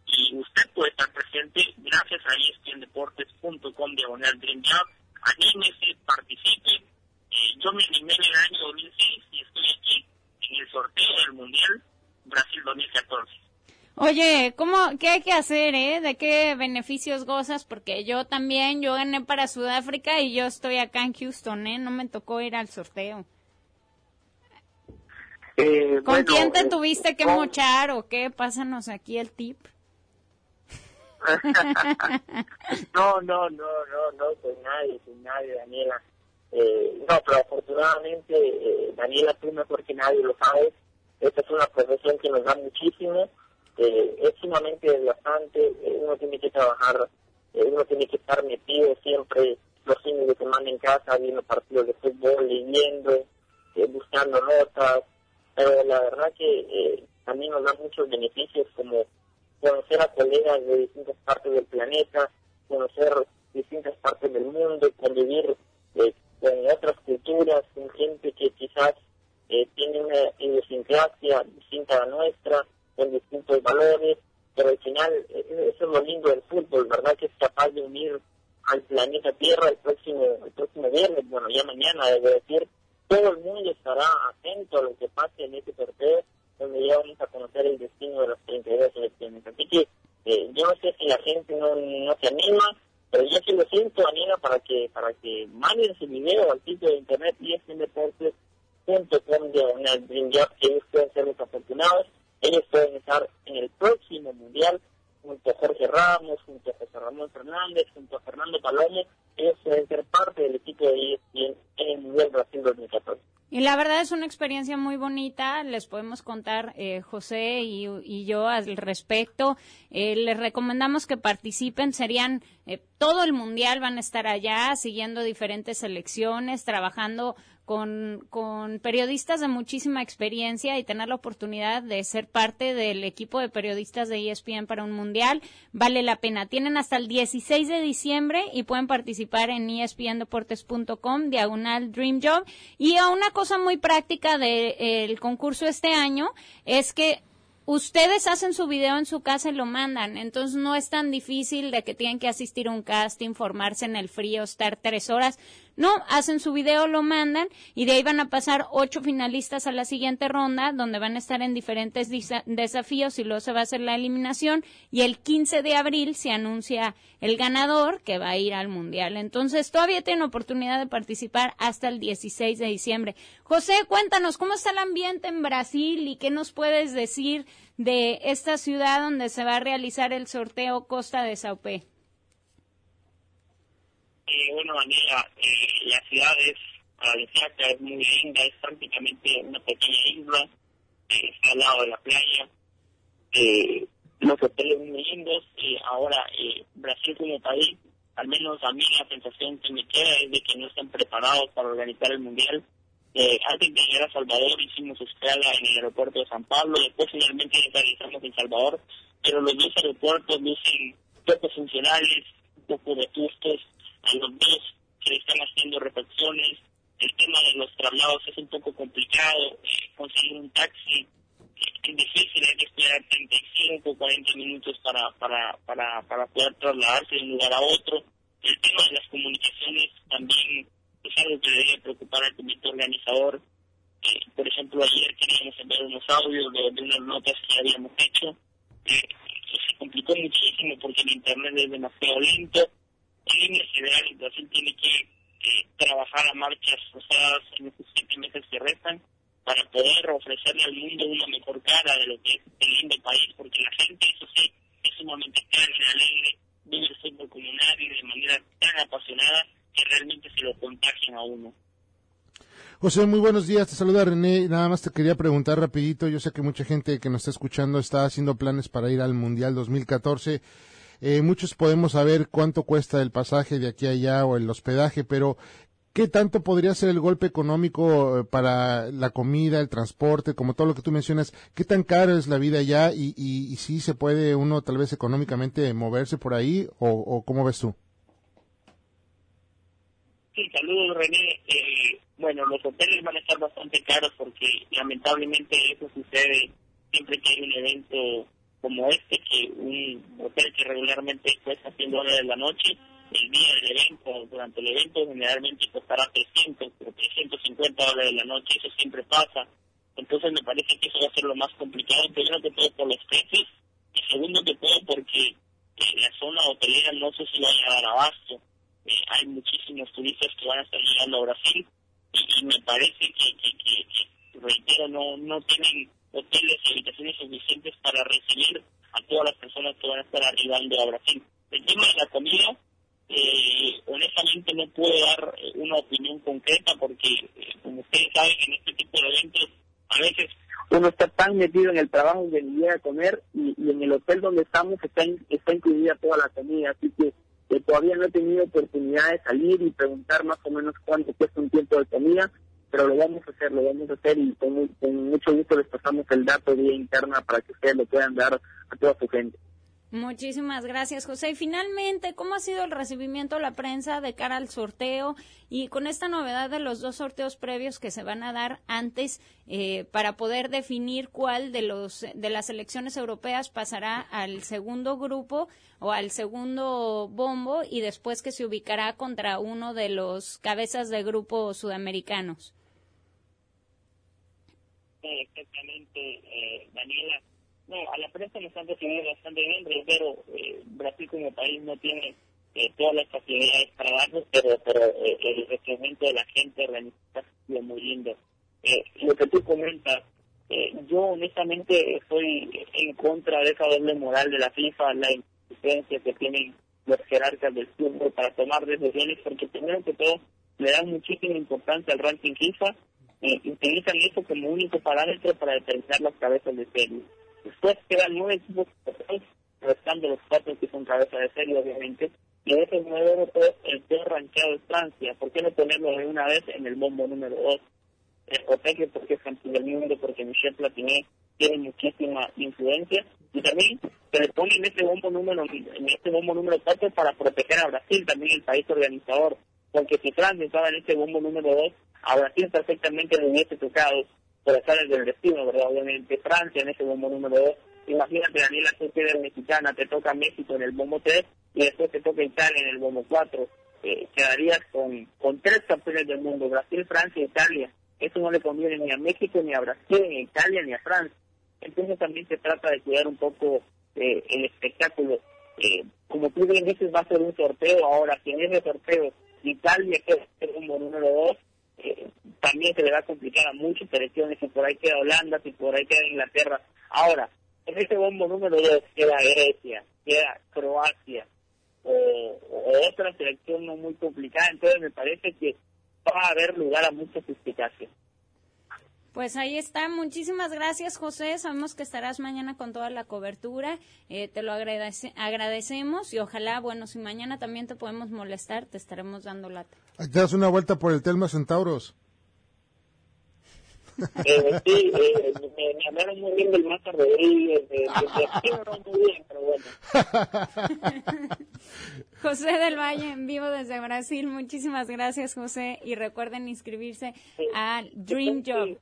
Y usted puede estar presente gracias a espndeportes.com diagonal Dream Jam. Anímese, participe. Eh, yo me animé en el año 2006 y estoy aquí en el sorteo del Mundial Brasil 2014. Oye, ¿cómo, ¿qué hay que hacer, eh? ¿De qué beneficios gozas? Porque yo también, yo gané para Sudáfrica y yo estoy acá en Houston, ¿eh? No me tocó ir al sorteo. Eh, ¿Con bueno, quién te eh, tuviste que con- mochar o qué? Pásanos aquí el tip. <laughs> no, no, no, no, no, soy nadie, soy nadie, Daniela. Eh, no, pero afortunadamente, eh, Daniela, tú mejor que nadie lo sabes, esta es una profesión que nos da muchísimo, eh, es sumamente desgastante, eh, uno tiene que trabajar, eh, uno tiene que estar metido siempre los fines de semana en casa, viendo partidos de fútbol, leyendo, eh, buscando notas, pero la verdad que también nos da muchos beneficios como conocer a colegas de distintas partes del planeta, conocer distintas partes del mundo, convivir eh, con otras culturas, con gente que quizás eh, tiene una idiosincrasia distinta a la nuestra, con distintos valores, pero al final eh, eso es lo lindo del fútbol, ¿verdad? Que es capaz de unir al planeta Tierra el próximo, el próximo viernes, bueno, ya mañana, debo decir, todo el mundo estará atento a lo que pase en este sorteo, donde ya vamos a conocer el destino de las 32 selecciones. Así que eh, yo no sé si la gente no, no se anima, pero yo sí lo siento, Daniela, para que para que manden su video al sitio de internet espndeportes.com diagonal Dream Job, que ellos pueden ser los afortunados, ellos pueden estar en el próximo mundial junto a Jorge Ramos, junto a José Ramón Fernández, junto a Fernando Palomo, ellos pueden ser parte del equipo de ESPN en el Mundial Brasil 2014. Y la verdad es una experiencia muy bonita, les podemos contar eh, José y, y yo al respecto. Eh, les recomendamos que participen, serían eh, todo el mundial, van a estar allá siguiendo diferentes selecciones, trabajando con, con periodistas de muchísima experiencia y tener la oportunidad de ser parte del equipo de periodistas de ESPN para un mundial. Vale la pena. Tienen hasta el 16 de diciembre y pueden participar en espndeportes.com, diagonal Dream Job. Y a una cosa muy práctica del concurso este año es que ustedes hacen su video en su casa y lo mandan, entonces no es tan difícil de que tienen que asistir a un casting, formarse en el frío, estar tres horas. No, hacen su video, lo mandan y de ahí van a pasar ocho finalistas a la siguiente ronda, donde van a estar en diferentes desafíos y luego se va a hacer la eliminación y el 15 de abril se anuncia el ganador que va a ir al mundial. Entonces todavía tienen oportunidad de participar hasta el 16 de diciembre. José, cuéntanos cómo está el ambiente en Brasil y qué nos puedes decir de esta ciudad donde se va a realizar el sorteo Costa de Saupé. Eh, bueno, Daniela, eh, la ciudad es paradisíaca, es muy linda, es prácticamente una pequeña isla, eh, está al lado de la playa, eh, los hoteles muy lindos, y ahora eh, Brasil como país, al menos a mí la sensación que me queda es de que no están preparados para organizar el Mundial. Eh, antes de llegar a Salvador hicimos escala en el aeropuerto de San Pablo, después finalmente realizamos en Salvador, pero los dos aeropuertos lucen poco funcionales, un poco vetustos, a los dos se le están haciendo reflexiones, el tema de los traslados es un poco complicado, eh, conseguir un taxi es difícil, hay que esperar 35, 40 minutos para, para, para, para poder trasladarse de un lugar a otro. El tema de las comunicaciones también es algo que debería preocupar al comité organizador. Eh, por ejemplo, ayer queríamos enviar unos audios de, de unas notas que habíamos hecho. Eh, se complicó muchísimo porque el internet es demasiado lento. En líneas generales, Brasil tiene que trabajar a marchas forzadas en estos siete meses que restan para poder ofrecerle al mundo una mejor cara de lo que es el lindo país, porque la gente, eso sí, es sumamente y alegre, vive el fútbol como nadie, de manera tan apasionada que realmente se lo contagian a uno. José, muy buenos días. Te saluda René. Nada más te quería preguntar rapidito. Yo sé que mucha gente que nos está escuchando está haciendo planes para ir al Mundial 2014. Eh, muchos podemos saber cuánto cuesta el pasaje de aquí a allá o el hospedaje, pero ¿qué tanto podría ser el golpe económico eh, para la comida, el transporte, como todo lo que tú mencionas? ¿Qué tan caro es la vida allá y, y, si se puede uno tal vez económicamente moverse por ahí o, o cómo ves tú? Sí, saludos René. Eh, bueno, los hoteles van a estar bastante caros porque lamentablemente eso sucede siempre que hay un evento como este, que un hotel que regularmente cuesta 100 dólares la noche, el día del evento, durante el evento generalmente costará 300 o 350 dólares la noche, eso siempre pasa. Entonces me parece que eso va a ser lo más complicado, primero que todo por los precios y segundo que todo porque eh, la zona hotelera no sé si va a dar abasto. Eh, hay muchísimos turistas que van a estar llegando a Brasil y, y me parece que, que, que, que, reitero, no, no tienen hoteles y habitaciones suficientes para recibir a todas las personas que van a estar arribando a Brasil. El tema de la comida, eh, honestamente no puedo dar eh, una opinión concreta porque, eh, como ustedes saben, en este tipo de eventos a veces uno está tan metido en el trabajo que ni a comer y, en el hotel donde estamos está, in- está incluida toda la comida, así que que todavía no he tenido oportunidad de salir y preguntar más o menos cuánto cuesta un tiempo de comida, pero lo vamos a hacer, lo vamos a hacer y con, mu- con mucho gusto les pasamos el dato vía interna para que ustedes lo puedan dar a toda su gente. Muchísimas gracias, José. Y finalmente, ¿cómo ha sido el recibimiento de la prensa de cara al sorteo y con esta novedad de los dos sorteos previos que se van a dar antes eh, para poder definir cuál de los de las elecciones europeas pasará al segundo grupo o al segundo bombo y después que se ubicará contra uno de los cabezas de grupo sudamericanos? Exactamente, eh, Daniela. No, a la prensa nos han recibido bastante bien, reitero, eh, Brasil como país no tiene eh, todas las facilidades para darnos, pero, pero eh, el recibimiento de la gente organizada ha sido muy lindo. Eh, lo que tú comentas, yo honestamente estoy en contra de esa doble moral de la FIFA, la insistencia que tienen los jerarcas del fútbol para tomar decisiones, porque primero que todo le dan muchísima importancia al ranking FIFA eh, utilizan eso como único parámetro para determinar las cabezas de serie. Después quedan nueve equipos restando los cuatro que son cabezas de serie, obviamente, y de esos nueve europeos, el peor rankeado es Francia. ¿Por qué no ponerlo de una vez en el bombo número dos? Eh, Oteke porque es campeón del mundo, porque Michel Platini tiene muchísima influencia, y también se le pone en este bombo número en este bombo número cuatro para proteger a Brasil, también el país organizador, porque si Francia estaba en este bombo número dos, a Brasil perfectamente le hubiese tocado por azares del destino, ¿verdad? Obviamente Francia en ese bombo número 2. Imagínate, Daniela, tú que eres mexicana, te toca México en el bombo 3 y después te toca Italia en el bombo 4. Eh, quedarías con, con tres campeones del mundo, Brasil, Francia e Italia. Eso no le conviene ni a México, ni a Brasil, ni a Italia, ni a Francia. Entonces también se trata de cuidar un poco eh, el espectáculo. Eh, como tú bien dices, va a ser un sorteo ahora. Si en ese sorteo Italia queda como número dos, eh, también se le va a complicar a muchas selecciones. Si por ahí queda Holanda, si por ahí queda Inglaterra. Ahora, en ese bombo número dos queda Grecia, queda Croacia, o, o otra selección no muy complicada. Entonces me parece que va a haber lugar a mucha suspicacia. Pues ahí está. Muchísimas gracias, José. Sabemos que estarás mañana con toda la cobertura. Eh, te lo agradece- agradecemos y ojalá, bueno, si mañana también te podemos molestar, te estaremos dando lata. Te das una vuelta por el Telma Centauros. Eh, sí, eh, me, me hablaron muy bien del Mata Rodríguez, de, de, de <laughs> muy bien, pero bueno. <laughs> José del Valle en vivo desde Brasil. Muchísimas gracias, José. Y recuerden inscribirse al Dream Job.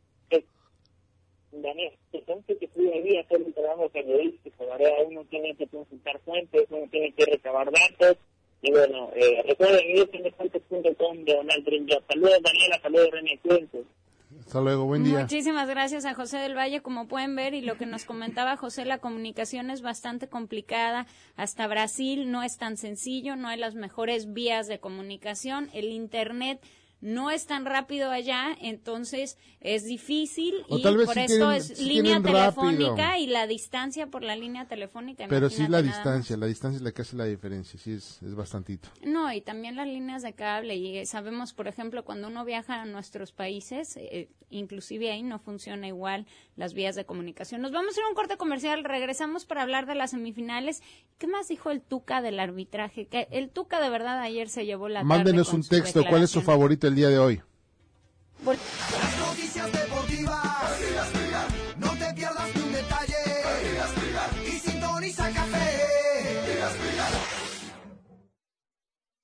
Daniel, entonces que tú debías hacer un trabajo periodístico, ¿verdad? Uno tiene que consultar fuentes, uno tiene que recabar datos, y bueno, eh, recuerden, fuentes.com de Donald Job. Saludos, Daniela, saludos, René, cuídense. Hasta luego, buen día. Muchísimas gracias a José del Valle, como pueden ver, y lo que nos comentaba José, la comunicación es bastante complicada. Hasta Brasil no es tan sencillo, no hay las mejores vías de comunicación. El Internet no es tan rápido allá, entonces es difícil O y por sí tienen- es sí línea rápido. telefónica y la distancia por la línea telefónica. Pero sí la distancia, la distancia es la que hace la diferencia, sí es, es bastantito. No, y también las líneas de cable. Y eh, sabemos, por ejemplo, cuando uno viaja a nuestros países, eh, inclusive ahí no funciona igual las vías de comunicación. Nos vamos a ir a un corte comercial, regresamos para hablar de las semifinales. ¿Qué más dijo el Tuca del arbitraje? Que el Tuca de verdad ayer se llevó la tarde Mándenos con un texto, ¿cuál es su favorito el día de hoy? Las noticias deportivas.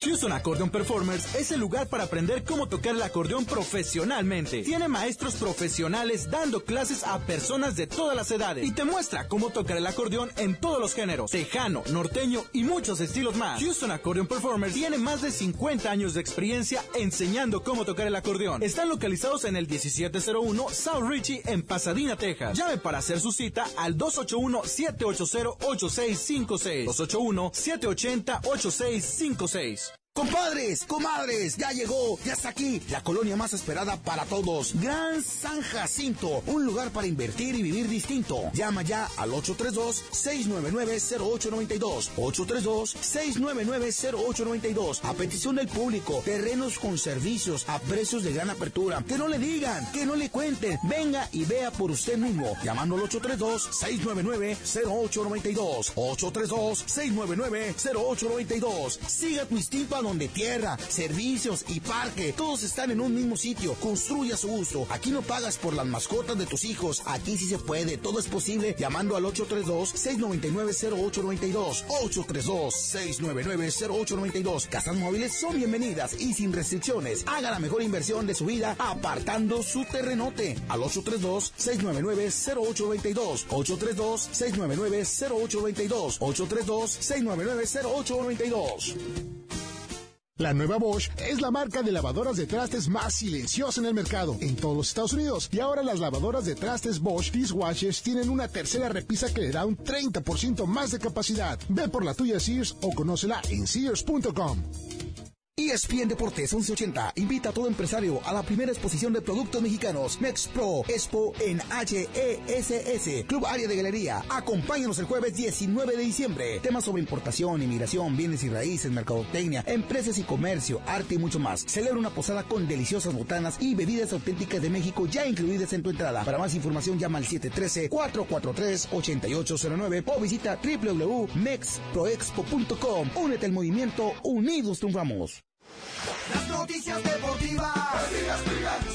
Houston Accordion Performers es el lugar para aprender cómo tocar el acordeón profesionalmente. Tiene maestros profesionales dando clases a personas de todas las edades y te muestra cómo tocar el acordeón en todos los géneros, tejano, norteño y muchos estilos más. Houston Accordion Performers tiene más de 50 años de experiencia enseñando cómo tocar el acordeón. Están localizados en el 1701 South Ritchie en Pasadena, Texas. Llame para hacer su cita al 281-780-8656. 281-780-8656. Compadres, comadres, ya llegó, ya está aquí, la colonia más esperada para todos. Gran San Jacinto, un lugar para invertir y vivir distinto. Llama ya al 832-699-0892. 832-699-0892. A petición del público, terrenos con servicios a precios de gran apertura. Que no le digan, que no le cuenten. Venga y vea por usted mismo. Llamando al 832-699-0892. 832-699-0892. Siga tu instinto donde tierra, servicios y parque, todos están en un mismo sitio. Construye a su gusto. Aquí no pagas por las mascotas de tus hijos. Aquí sí se puede. Todo es posible llamando al 832-699-0892. 832-699-0892. Casas móviles son bienvenidas y sin restricciones. Haga la mejor inversión de su vida apartando su terrenote al 832-699-0892. 832-699-0892. 832-699-0892. La nueva Bosch es la marca de lavadoras de trastes más silenciosa en el mercado en todos los Estados Unidos. Y ahora las lavadoras de trastes Bosch Dishwashers tienen una tercera repisa que le da un 30% más de capacidad. Ve por la tuya Sears o conócela en Sears.com. ESPN Deportes 1180 invita a todo empresario a la primera exposición de productos mexicanos MexPro Expo en HESS, Club Área de Galería. Acompáñanos el jueves 19 de diciembre. Temas sobre importación, inmigración, bienes y raíces, mercadotecnia, empresas y comercio, arte y mucho más. Celebra una posada con deliciosas botanas y bebidas auténticas de México ya incluidas en tu entrada. Para más información llama al 713-443-8809 o visita www.mexproexpo.com. Únete al movimiento Unidos Triunfamos. Las noticias deportivas.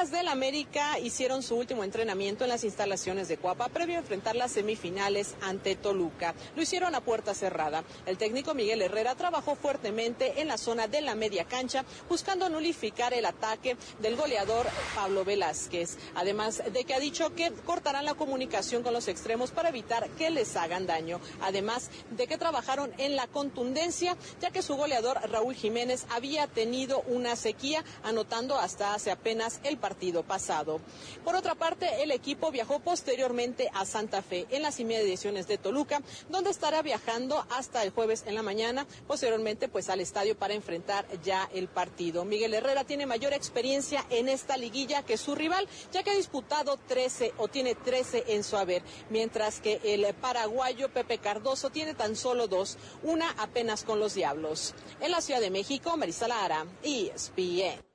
Águilas del América hicieron su último entrenamiento en las instalaciones de Cuapa previo a enfrentar las semifinales ante Toluca. Lo hicieron a puerta cerrada. El técnico Miguel Herrera trabajó fuertemente en la zona de la media cancha buscando nulificar el ataque del goleador Pablo Velázquez. Además de que ha dicho que cortarán la comunicación con los extremos para evitar que les hagan daño. Además de que trabajaron en la contundencia, ya que su goleador Raúl Jiménez había tenido una sequía, anotando hasta hace apenas el partido pasado. Por otra parte, el equipo viajó posteriormente a Santa Fe en las inmediaciones de Toluca, donde estará viajando hasta el jueves en la mañana, posteriormente pues al estadio para enfrentar ya el partido. Miguel Herrera tiene mayor experiencia en esta liguilla que su rival, ya que ha disputado 13 o tiene 13 en su haber, mientras que el paraguayo Pepe Cardoso tiene tan solo dos, una apenas con los Diablos. En la Ciudad de México, Marisa Lara, ESPN.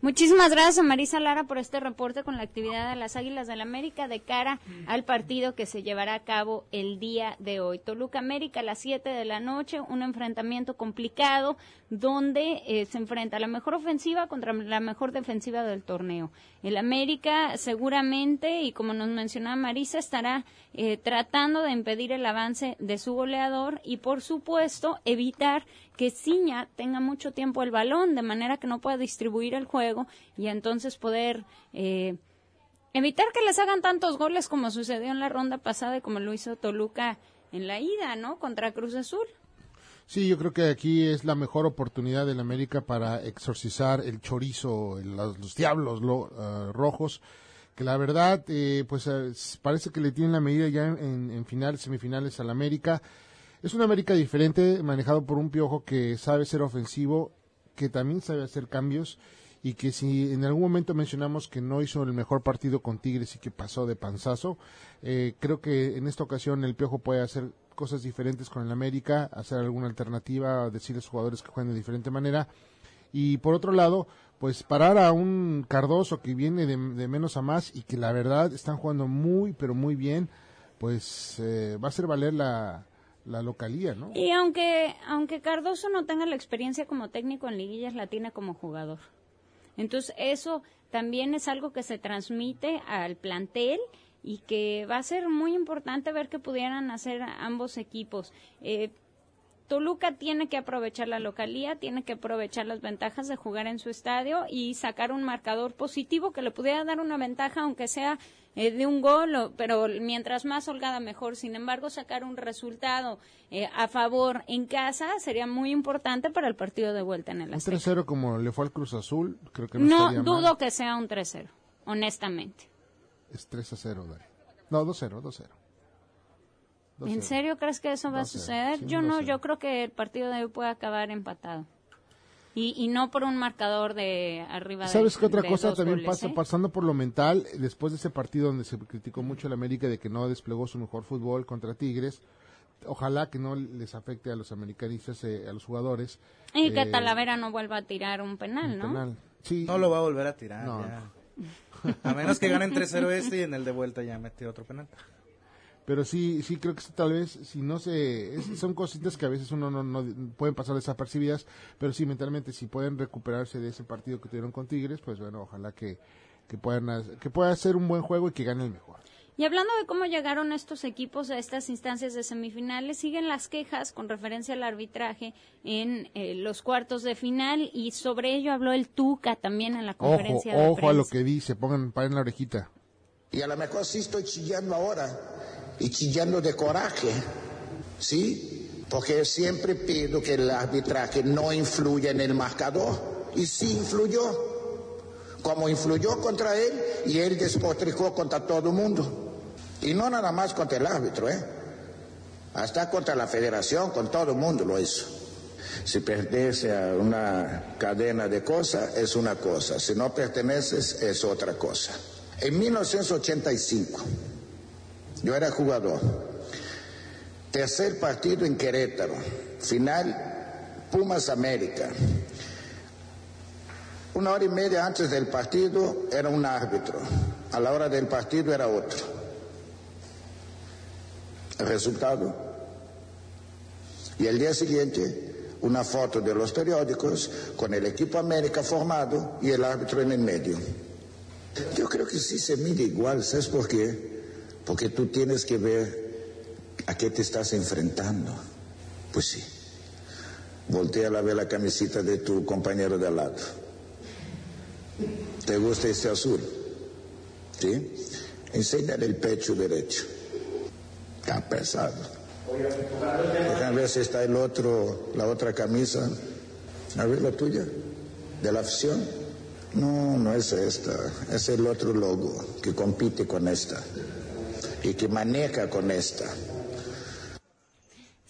Muchísimas gracias a Marisa Lara por este reporte con la actividad de las Águilas del la América de cara al partido que se llevará a cabo el día de hoy. Toluca América a las 7 de la noche, un enfrentamiento complicado donde eh, se enfrenta la mejor ofensiva contra la mejor defensiva del torneo. El América seguramente, y como nos mencionaba Marisa, estará eh, tratando de impedir el avance de su goleador y por supuesto evitar que Ciña tenga mucho tiempo el balón de manera que no pueda distribuir el juego y entonces poder eh, evitar que les hagan tantos goles como sucedió en la ronda pasada y como lo hizo Toluca en la ida, ¿no? Contra Cruz Azul. Sí, yo creo que aquí es la mejor oportunidad del América para exorcizar el chorizo, los, los diablos lo- ah, rojos, que la verdad, eh, pues eh, parece que le tienen la medida ya en, en finales, semifinales al América. Es un América diferente, manejado por un piojo que sabe ser ofensivo, que también sabe hacer cambios y que si en algún momento mencionamos que no hizo el mejor partido con Tigres y que pasó de panzazo, eh, creo que en esta ocasión el Piojo puede hacer cosas diferentes con el América, hacer alguna alternativa, decirle a los jugadores que jueguen de diferente manera. Y por otro lado, pues parar a un Cardoso que viene de, de menos a más y que la verdad están jugando muy, pero muy bien, pues eh, va a hacer valer la, la localía, ¿no? Y aunque, aunque Cardoso no tenga la experiencia como técnico en liguillas, la tiene como jugador. Entonces, eso también es algo que se transmite al plantel y que va a ser muy importante ver que pudieran hacer ambos equipos. Eh, Toluca tiene que aprovechar la localía, tiene que aprovechar las ventajas de jugar en su estadio y sacar un marcador positivo que le pudiera dar una ventaja, aunque sea eh, de un gol, o- pero mientras más holgada mejor. Sin embargo, sacar un resultado eh, a favor en casa sería muy importante para el partido de vuelta en el Un Azteca. 3-0 como le fue al Cruz Azul, creo que no, No estaría dudo mal. que sea un 3-0, honestamente. Es 3-0, Dari. No, 2-0, 2-0. ¿En serio crees que eso va a 2-0, suceder? sí, yo no, 2-0. yo creo que el partido de hoy puede acabar empatado. Y, y no por un marcador de arriba de ¿Sabes qué otra de cosa también goles, pasa? eh? Pasando por lo mental, después de ese partido donde se criticó mucho el América de que no desplegó su mejor fútbol contra Tigres, ojalá que no les afecte a los americanistas, eh, a los jugadores. Y que eh, Talavera no vuelva a tirar un penal, un ¿no? penal. Sí. No lo va a volver a tirar. No, ya. A menos que ganen 3-0 este y en el de vuelta ya metió otro penal. Pero sí, sí creo que tal vez, si no se, es- son cositas que a veces uno no, no pueden pasar desapercibidas, pero sí mentalmente si pueden recuperarse de ese partido que tuvieron con Tigres, pues bueno, ojalá que, que puedan, que pueda ser un buen juego y que gane el mejor. Y hablando de cómo llegaron estos equipos a estas instancias de semifinales, siguen las quejas con referencia al arbitraje en eh, los cuartos de final y sobre ello habló el Tuca también en la Ojo, conferencia de ojo a lo prensa. que dice, pongan, paren la orejita. Y a lo mejor sí estoy chillando ahora, y chillando de coraje, ¿sí? Porque siempre pido que el arbitraje no influya en el marcador, y sí influyó, como influyó contra él, y él despotricó contra todo el mundo. Y no nada más contra el árbitro, ¿eh? Hasta contra la federación, con todo el mundo lo hizo. Si pertenece a una cadena de cosas, es una cosa. Si no perteneces, es otra cosa. En 1985, yo era jugador. Tercer partido en Querétaro. Final, Pumas América. Una hora y media antes del partido era un árbitro. A la hora del partido era otro. Resultado. Y el día siguiente, una foto de los periódicos con el equipo América formado y el árbitro en el medio. Yo creo que sí se mide igual, ¿sabes por qué? Porque tú tienes que ver a qué te estás enfrentando. Pues sí. Voltea a ver la camiseta de tu compañero de al lado. ¿Te gusta este azul? ¿Sí? Enséñale el pecho derecho. Está pesado. Déjame ver si está el otro, la otra camisa. A ver la tuya, de la afición. No, no es esta. Es el otro logo que compite con esta y que maneja con esta.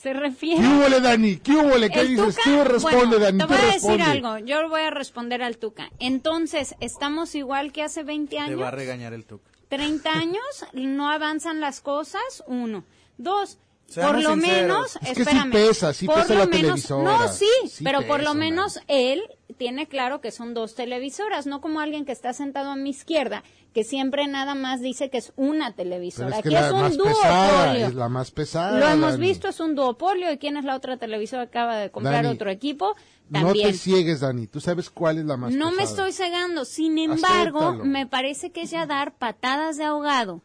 Se refiere. ¿Qué hubo, Dani? ¿Qué hubo? ¿Qué El dices? Tuca- Tú responde, bueno, Dani. Te voy a responde. decir algo. Yo voy a responder al Tuca. Entonces, ¿estamos igual que hace 20 Te años? va a regañar el Tuca. 30 años, no avanzan las cosas, uno. Dos, Seamos por lo sinceros. menos, Es que sí espérame. pesa, sí por pesa lo la menos, televisora. No, sí, Sí pero por lo menos él tiene claro que son dos televisoras, no como alguien que está sentado a mi izquierda, que siempre nada más dice que es una televisora. es que Aquí es un pesada, duopolio. es la más pesada. Lo hemos Dani. visto, es un duopolio. ¿Y quién es la otra televisora que acaba de comprar Dani, otro equipo? No También. te ciegues, Dani. Tú sabes cuál es la más No me pesada. estoy cegando. Sin embargo, Acéptalo. me parece que es ya dar patadas de ahogado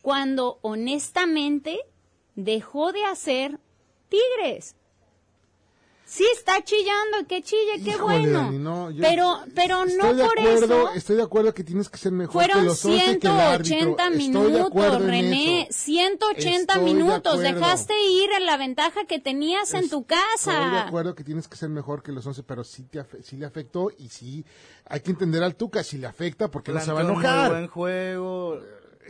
cuando honestamente dejó de hacer Tigres. Sí está chillando, que chille, qué Híjole, bueno. Dani, no, yo pero pero no estoy de por acuerdo, eso Estoy de acuerdo que tienes que ser mejor que fueron los 11 que el árbitro. 180 Estoy de minutos, René, eso. 180 Estoy de minutos. acuerdo. Dejaste ir en la ventaja que tenías en tu Estoy de casa. acuerdo que tienes que ser mejor que los 11, pero sí, te afe- sí le afectó y sí hay que entender al Tuca si le afecta porque no se va a un enojar. Muy buen juego.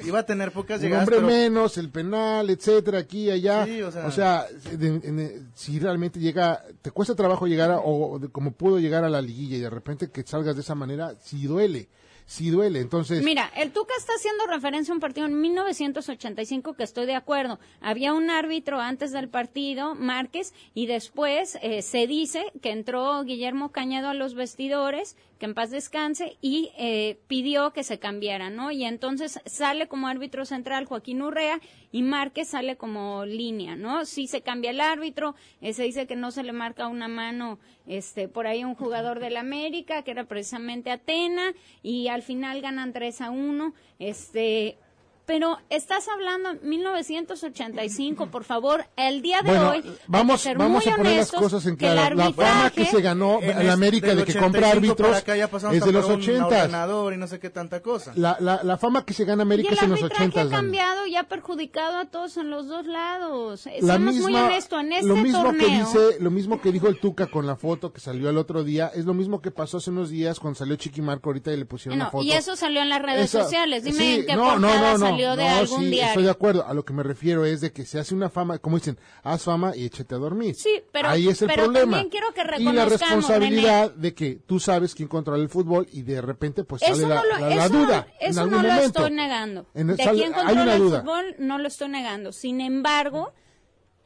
Iba a tener pocas un llegadas, hombre pero menos, el penal, etcétera, aquí, allá. Sí, o o sea- sea, de- en- si realmente llega, te cuesta trabajo llegar a, o de- como pudo llegar a la liguilla y de repente que salgas de esa manera, sí duele, sí duele. Entonces, Mira, el Tuca está haciendo referencia a un partido en 1985 que estoy de acuerdo. Había un árbitro antes del partido, Márquez, y después eh, se dice que entró Guillermo Cañedo a los vestidores, que en paz descanse, y eh, pidió que se cambiara, ¿no? Y entonces sale como árbitro central Joaquín Urrea y Márquez sale como línea, ¿no? Sí se cambia el árbitro, eh, se dice que no se le marca una mano este por ahí un jugador del América, que era precisamente Atena, y al final ganan 3 a 1, este pero estás hablando 1985, por favor, el día de bueno, hoy vamos, ser vamos muy a poner las honestos cosas en que el claro. La fama que se ganó en la este- América de que compra 85 para árbitros es de los comprar un 80. ordenador y no sé qué tanta cosa. La, la, la fama que se gana Y América el es en los arbitraje 80. ha cambiado y ha perjudicado a todos en los dos lados. Eh, la Seamos misma, muy honestos, en este lo mismo torneo... que dice, lo mismo que dijo el Tuca con la foto que salió el otro día, es lo mismo que pasó hace unos días cuando salió Chiqui Marco ahorita y le pusieron No, una foto. y eso salió en las redes Esa- sociales. Dime sí, en qué no, no, no, no, salió de no, algún sí, diario. Estoy de acuerdo. A lo que me refiero es de que se hace una fama, como dicen, haz fama y échate a dormir. Sí, pero- Ahí es el pero problema. también quiero que y la responsabilidad de que tú sabes quién controla el fútbol y de repente pues sale Eso la, no lo, la- la eso no- duda en eso algún no lo momento. estoy negando. En- de sale- quién hay controla el fútbol no lo estoy negando. Sin embargo,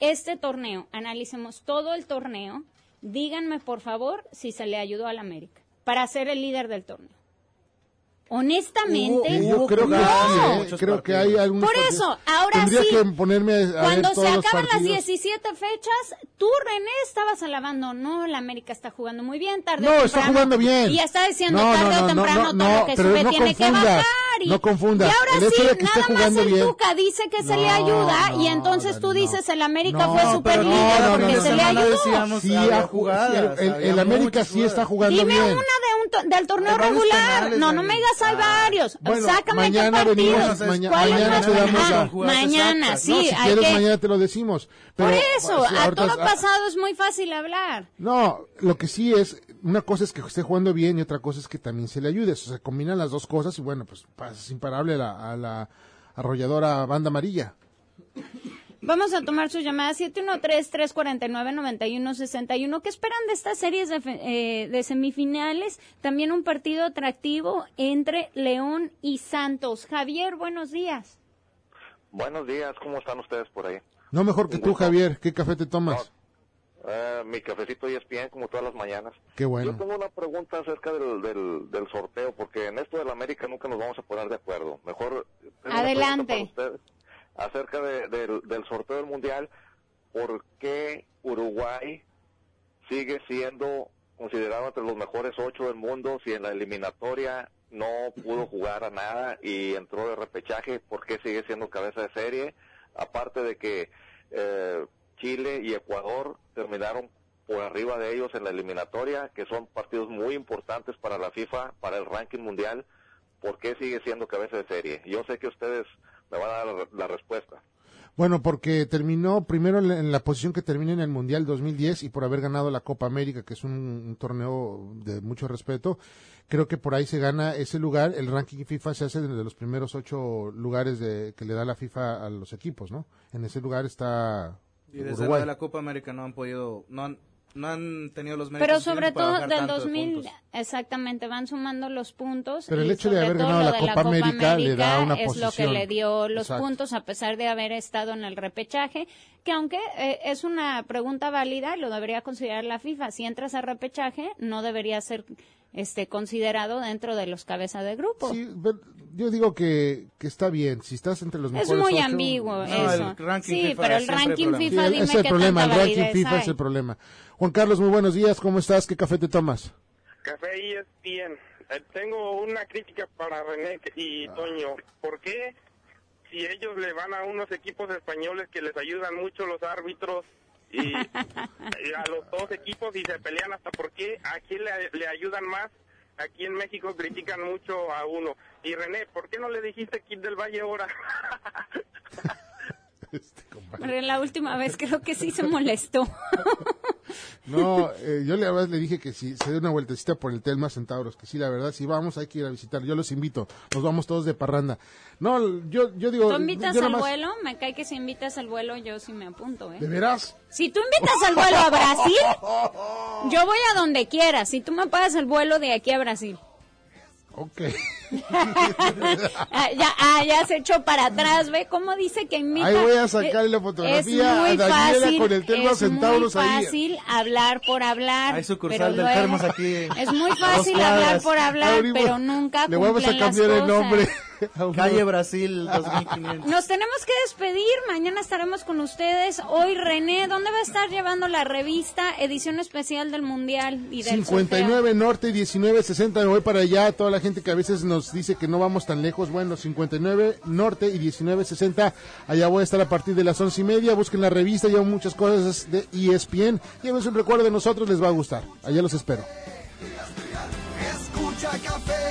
este torneo, analicemos todo el torneo. Díganme, por favor, si se le ayudó al América para ser el líder del torneo. Honestamente, Yo creo que no. sí, ¿eh? creo que hay algunos Por partidos- eso, ahora Tendría sí, que ponerme a ver Cuando se acaban las partidos. 17 fechas, tú, René, estabas alabando, no, la América está jugando muy bien, tarde o No, temprano. está jugando bien. Y está diciendo, No, no, tarde no, o no, temprano, no, todo no, lo que sube no tiene que bajar. Y, no confundas. Y ahora El hecho sí, de que nada más el bien- Tuca dice que se le No, ayuda, no, y entonces tú dices, el América No, fue super líder no, no, porque no, se no, le no, no ayudó. Sí, el, América sí está jugando Dime bien. una de un to- del torneo Hay regular. no, no me digas, hay varios. Bueno, Sácame mañana qué venimos, maña- ¿Cuál es mañana te damos Ah, la- mañana, sí, no, si hay quieres que... mañana te lo decimos. Por Pero, eso, sí, a todo pasado es muy fácil hablar. No, lo que sí es, una cosa es que esté jugando bien y otra cosa es que también se le ayude. O sea, se combinan las dos cosas y bueno, pues pasa- es imparable a la, a la arrolladora banda amarilla. Vamos a tomar su llamada 713-349-9161. ¿Qué esperan de estas series de, eh, de semifinales? También un partido atractivo entre León y Santos. Javier, buenos días. Buenos días, ¿cómo están ustedes por ahí? No mejor que tú, Javier. ¿Qué café te tomas? Eh, mi cafecito y es bien como todas las mañanas. Qué bueno. Yo tengo una pregunta acerca del, del, del sorteo, porque en esto de la América nunca nos vamos a poner de acuerdo. Mejor. Adelante. Acerca de- del, del sorteo del Mundial, ¿por qué Uruguay sigue siendo considerado entre los mejores ocho del mundo si en la eliminatoria no pudo <laughs> jugar a nada y entró de repechaje, ¿por qué sigue siendo cabeza de serie? Aparte de que eh, Chile y Ecuador terminaron por arriba de ellos en la eliminatoria, que son partidos muy importantes para la FIFA, para el ranking mundial, ¿por qué sigue siendo cabeza de serie? Yo sé que ustedes me van a dar la, la respuesta. Bueno, porque terminó primero en la, en la posición que termina en el Mundial 2010 y por haber ganado la Copa América, que es un, un torneo de mucho respeto, creo que por ahí se gana ese lugar. El ranking FIFA se hace de los primeros ocho lugares de, que le da la FIFA a los equipos, ¿no? En ese lugar está Y desde Uruguay. la de la Copa América no han podido, no han, no han tenido los méritos Pero sobre todo del tanto de 2000, puntos. exactamente, van sumando los puntos. Pero el hecho de haber ganado la de Copa América le da una es lo que le dio los Exacto. puntos a pesar de haber estado en el repechaje, que aunque eh, es una pregunta válida, lo debería considerar la FIFA. Si entras a repechaje, no debería ser este considerado dentro de los cabeza de grupo. Sí, pero yo digo que, que está bien. Si estás entre los Es mejores muy ocho, ambiguo no, eso. sí, FIFA pero el ranking. FIFA, Sí, dime es el qué problema, tanta el ranking FIFA hay. es el problema. Juan Carlos, muy buenos días, ¿cómo estás? ¿Qué café te tomas? Café ESPN. Eh, tengo una crítica para René y Toño. ¿Por qué si ellos le van a unos equipos españoles que les ayudan mucho los árbitros <laughs> y, a los dos equipos y se pelean hasta por qué aquí le, le ayudan más? Aquí en México critican mucho a uno. Y René, ¿por qué no le dijiste Kid del Valle ahora? <laughs> <laughs> Pero la última vez creo que sí se molestó. <laughs> No, eh, yo le, le dije que si se dé una vueltecita por el Telma Centauros, que sí, la verdad, si vamos hay que ir a visitar. Yo los invito, nos vamos todos de parranda. No, yo, yo digo... ¿Tú invitas al vuelo? Me cae que si invitas al vuelo yo sí me apunto, ¿eh? ¿De veras? Si tú invitas al vuelo a Brasil, <laughs> yo voy a donde quieras. Si tú me pagas el vuelo de aquí a Brasil. Ok. Ah, ya, ah, ya se echó para atrás, ve cómo dice que invita. Ahí voy a sacarle la Eh, fotografía es muy a Daniela fácil, con el es Centauros muy ahí. fácil hablar por hablar. Hay sucursal pero del Termos aquí. Es muy fácil hablar por hablar, pero nunca Le vamos a cambiar el nombre. <laughs> Calle Brasil 2500. Nos tenemos que despedir. Mañana estaremos con ustedes. Hoy René, ¿dónde va a estar llevando la revista edición especial del Mundial y del 59 Norte y 19 60 me voy para allá. Toda la gente que a veces nos dice que no vamos tan lejos. Bueno, 59 Norte y 19 60. Allá voy a estar a partir de las once y media. Busquen la revista, llevo muchas cosas de ESPN. Llévense un recuerdo de nosotros, les va a gustar. Allá los espero. Escucha café.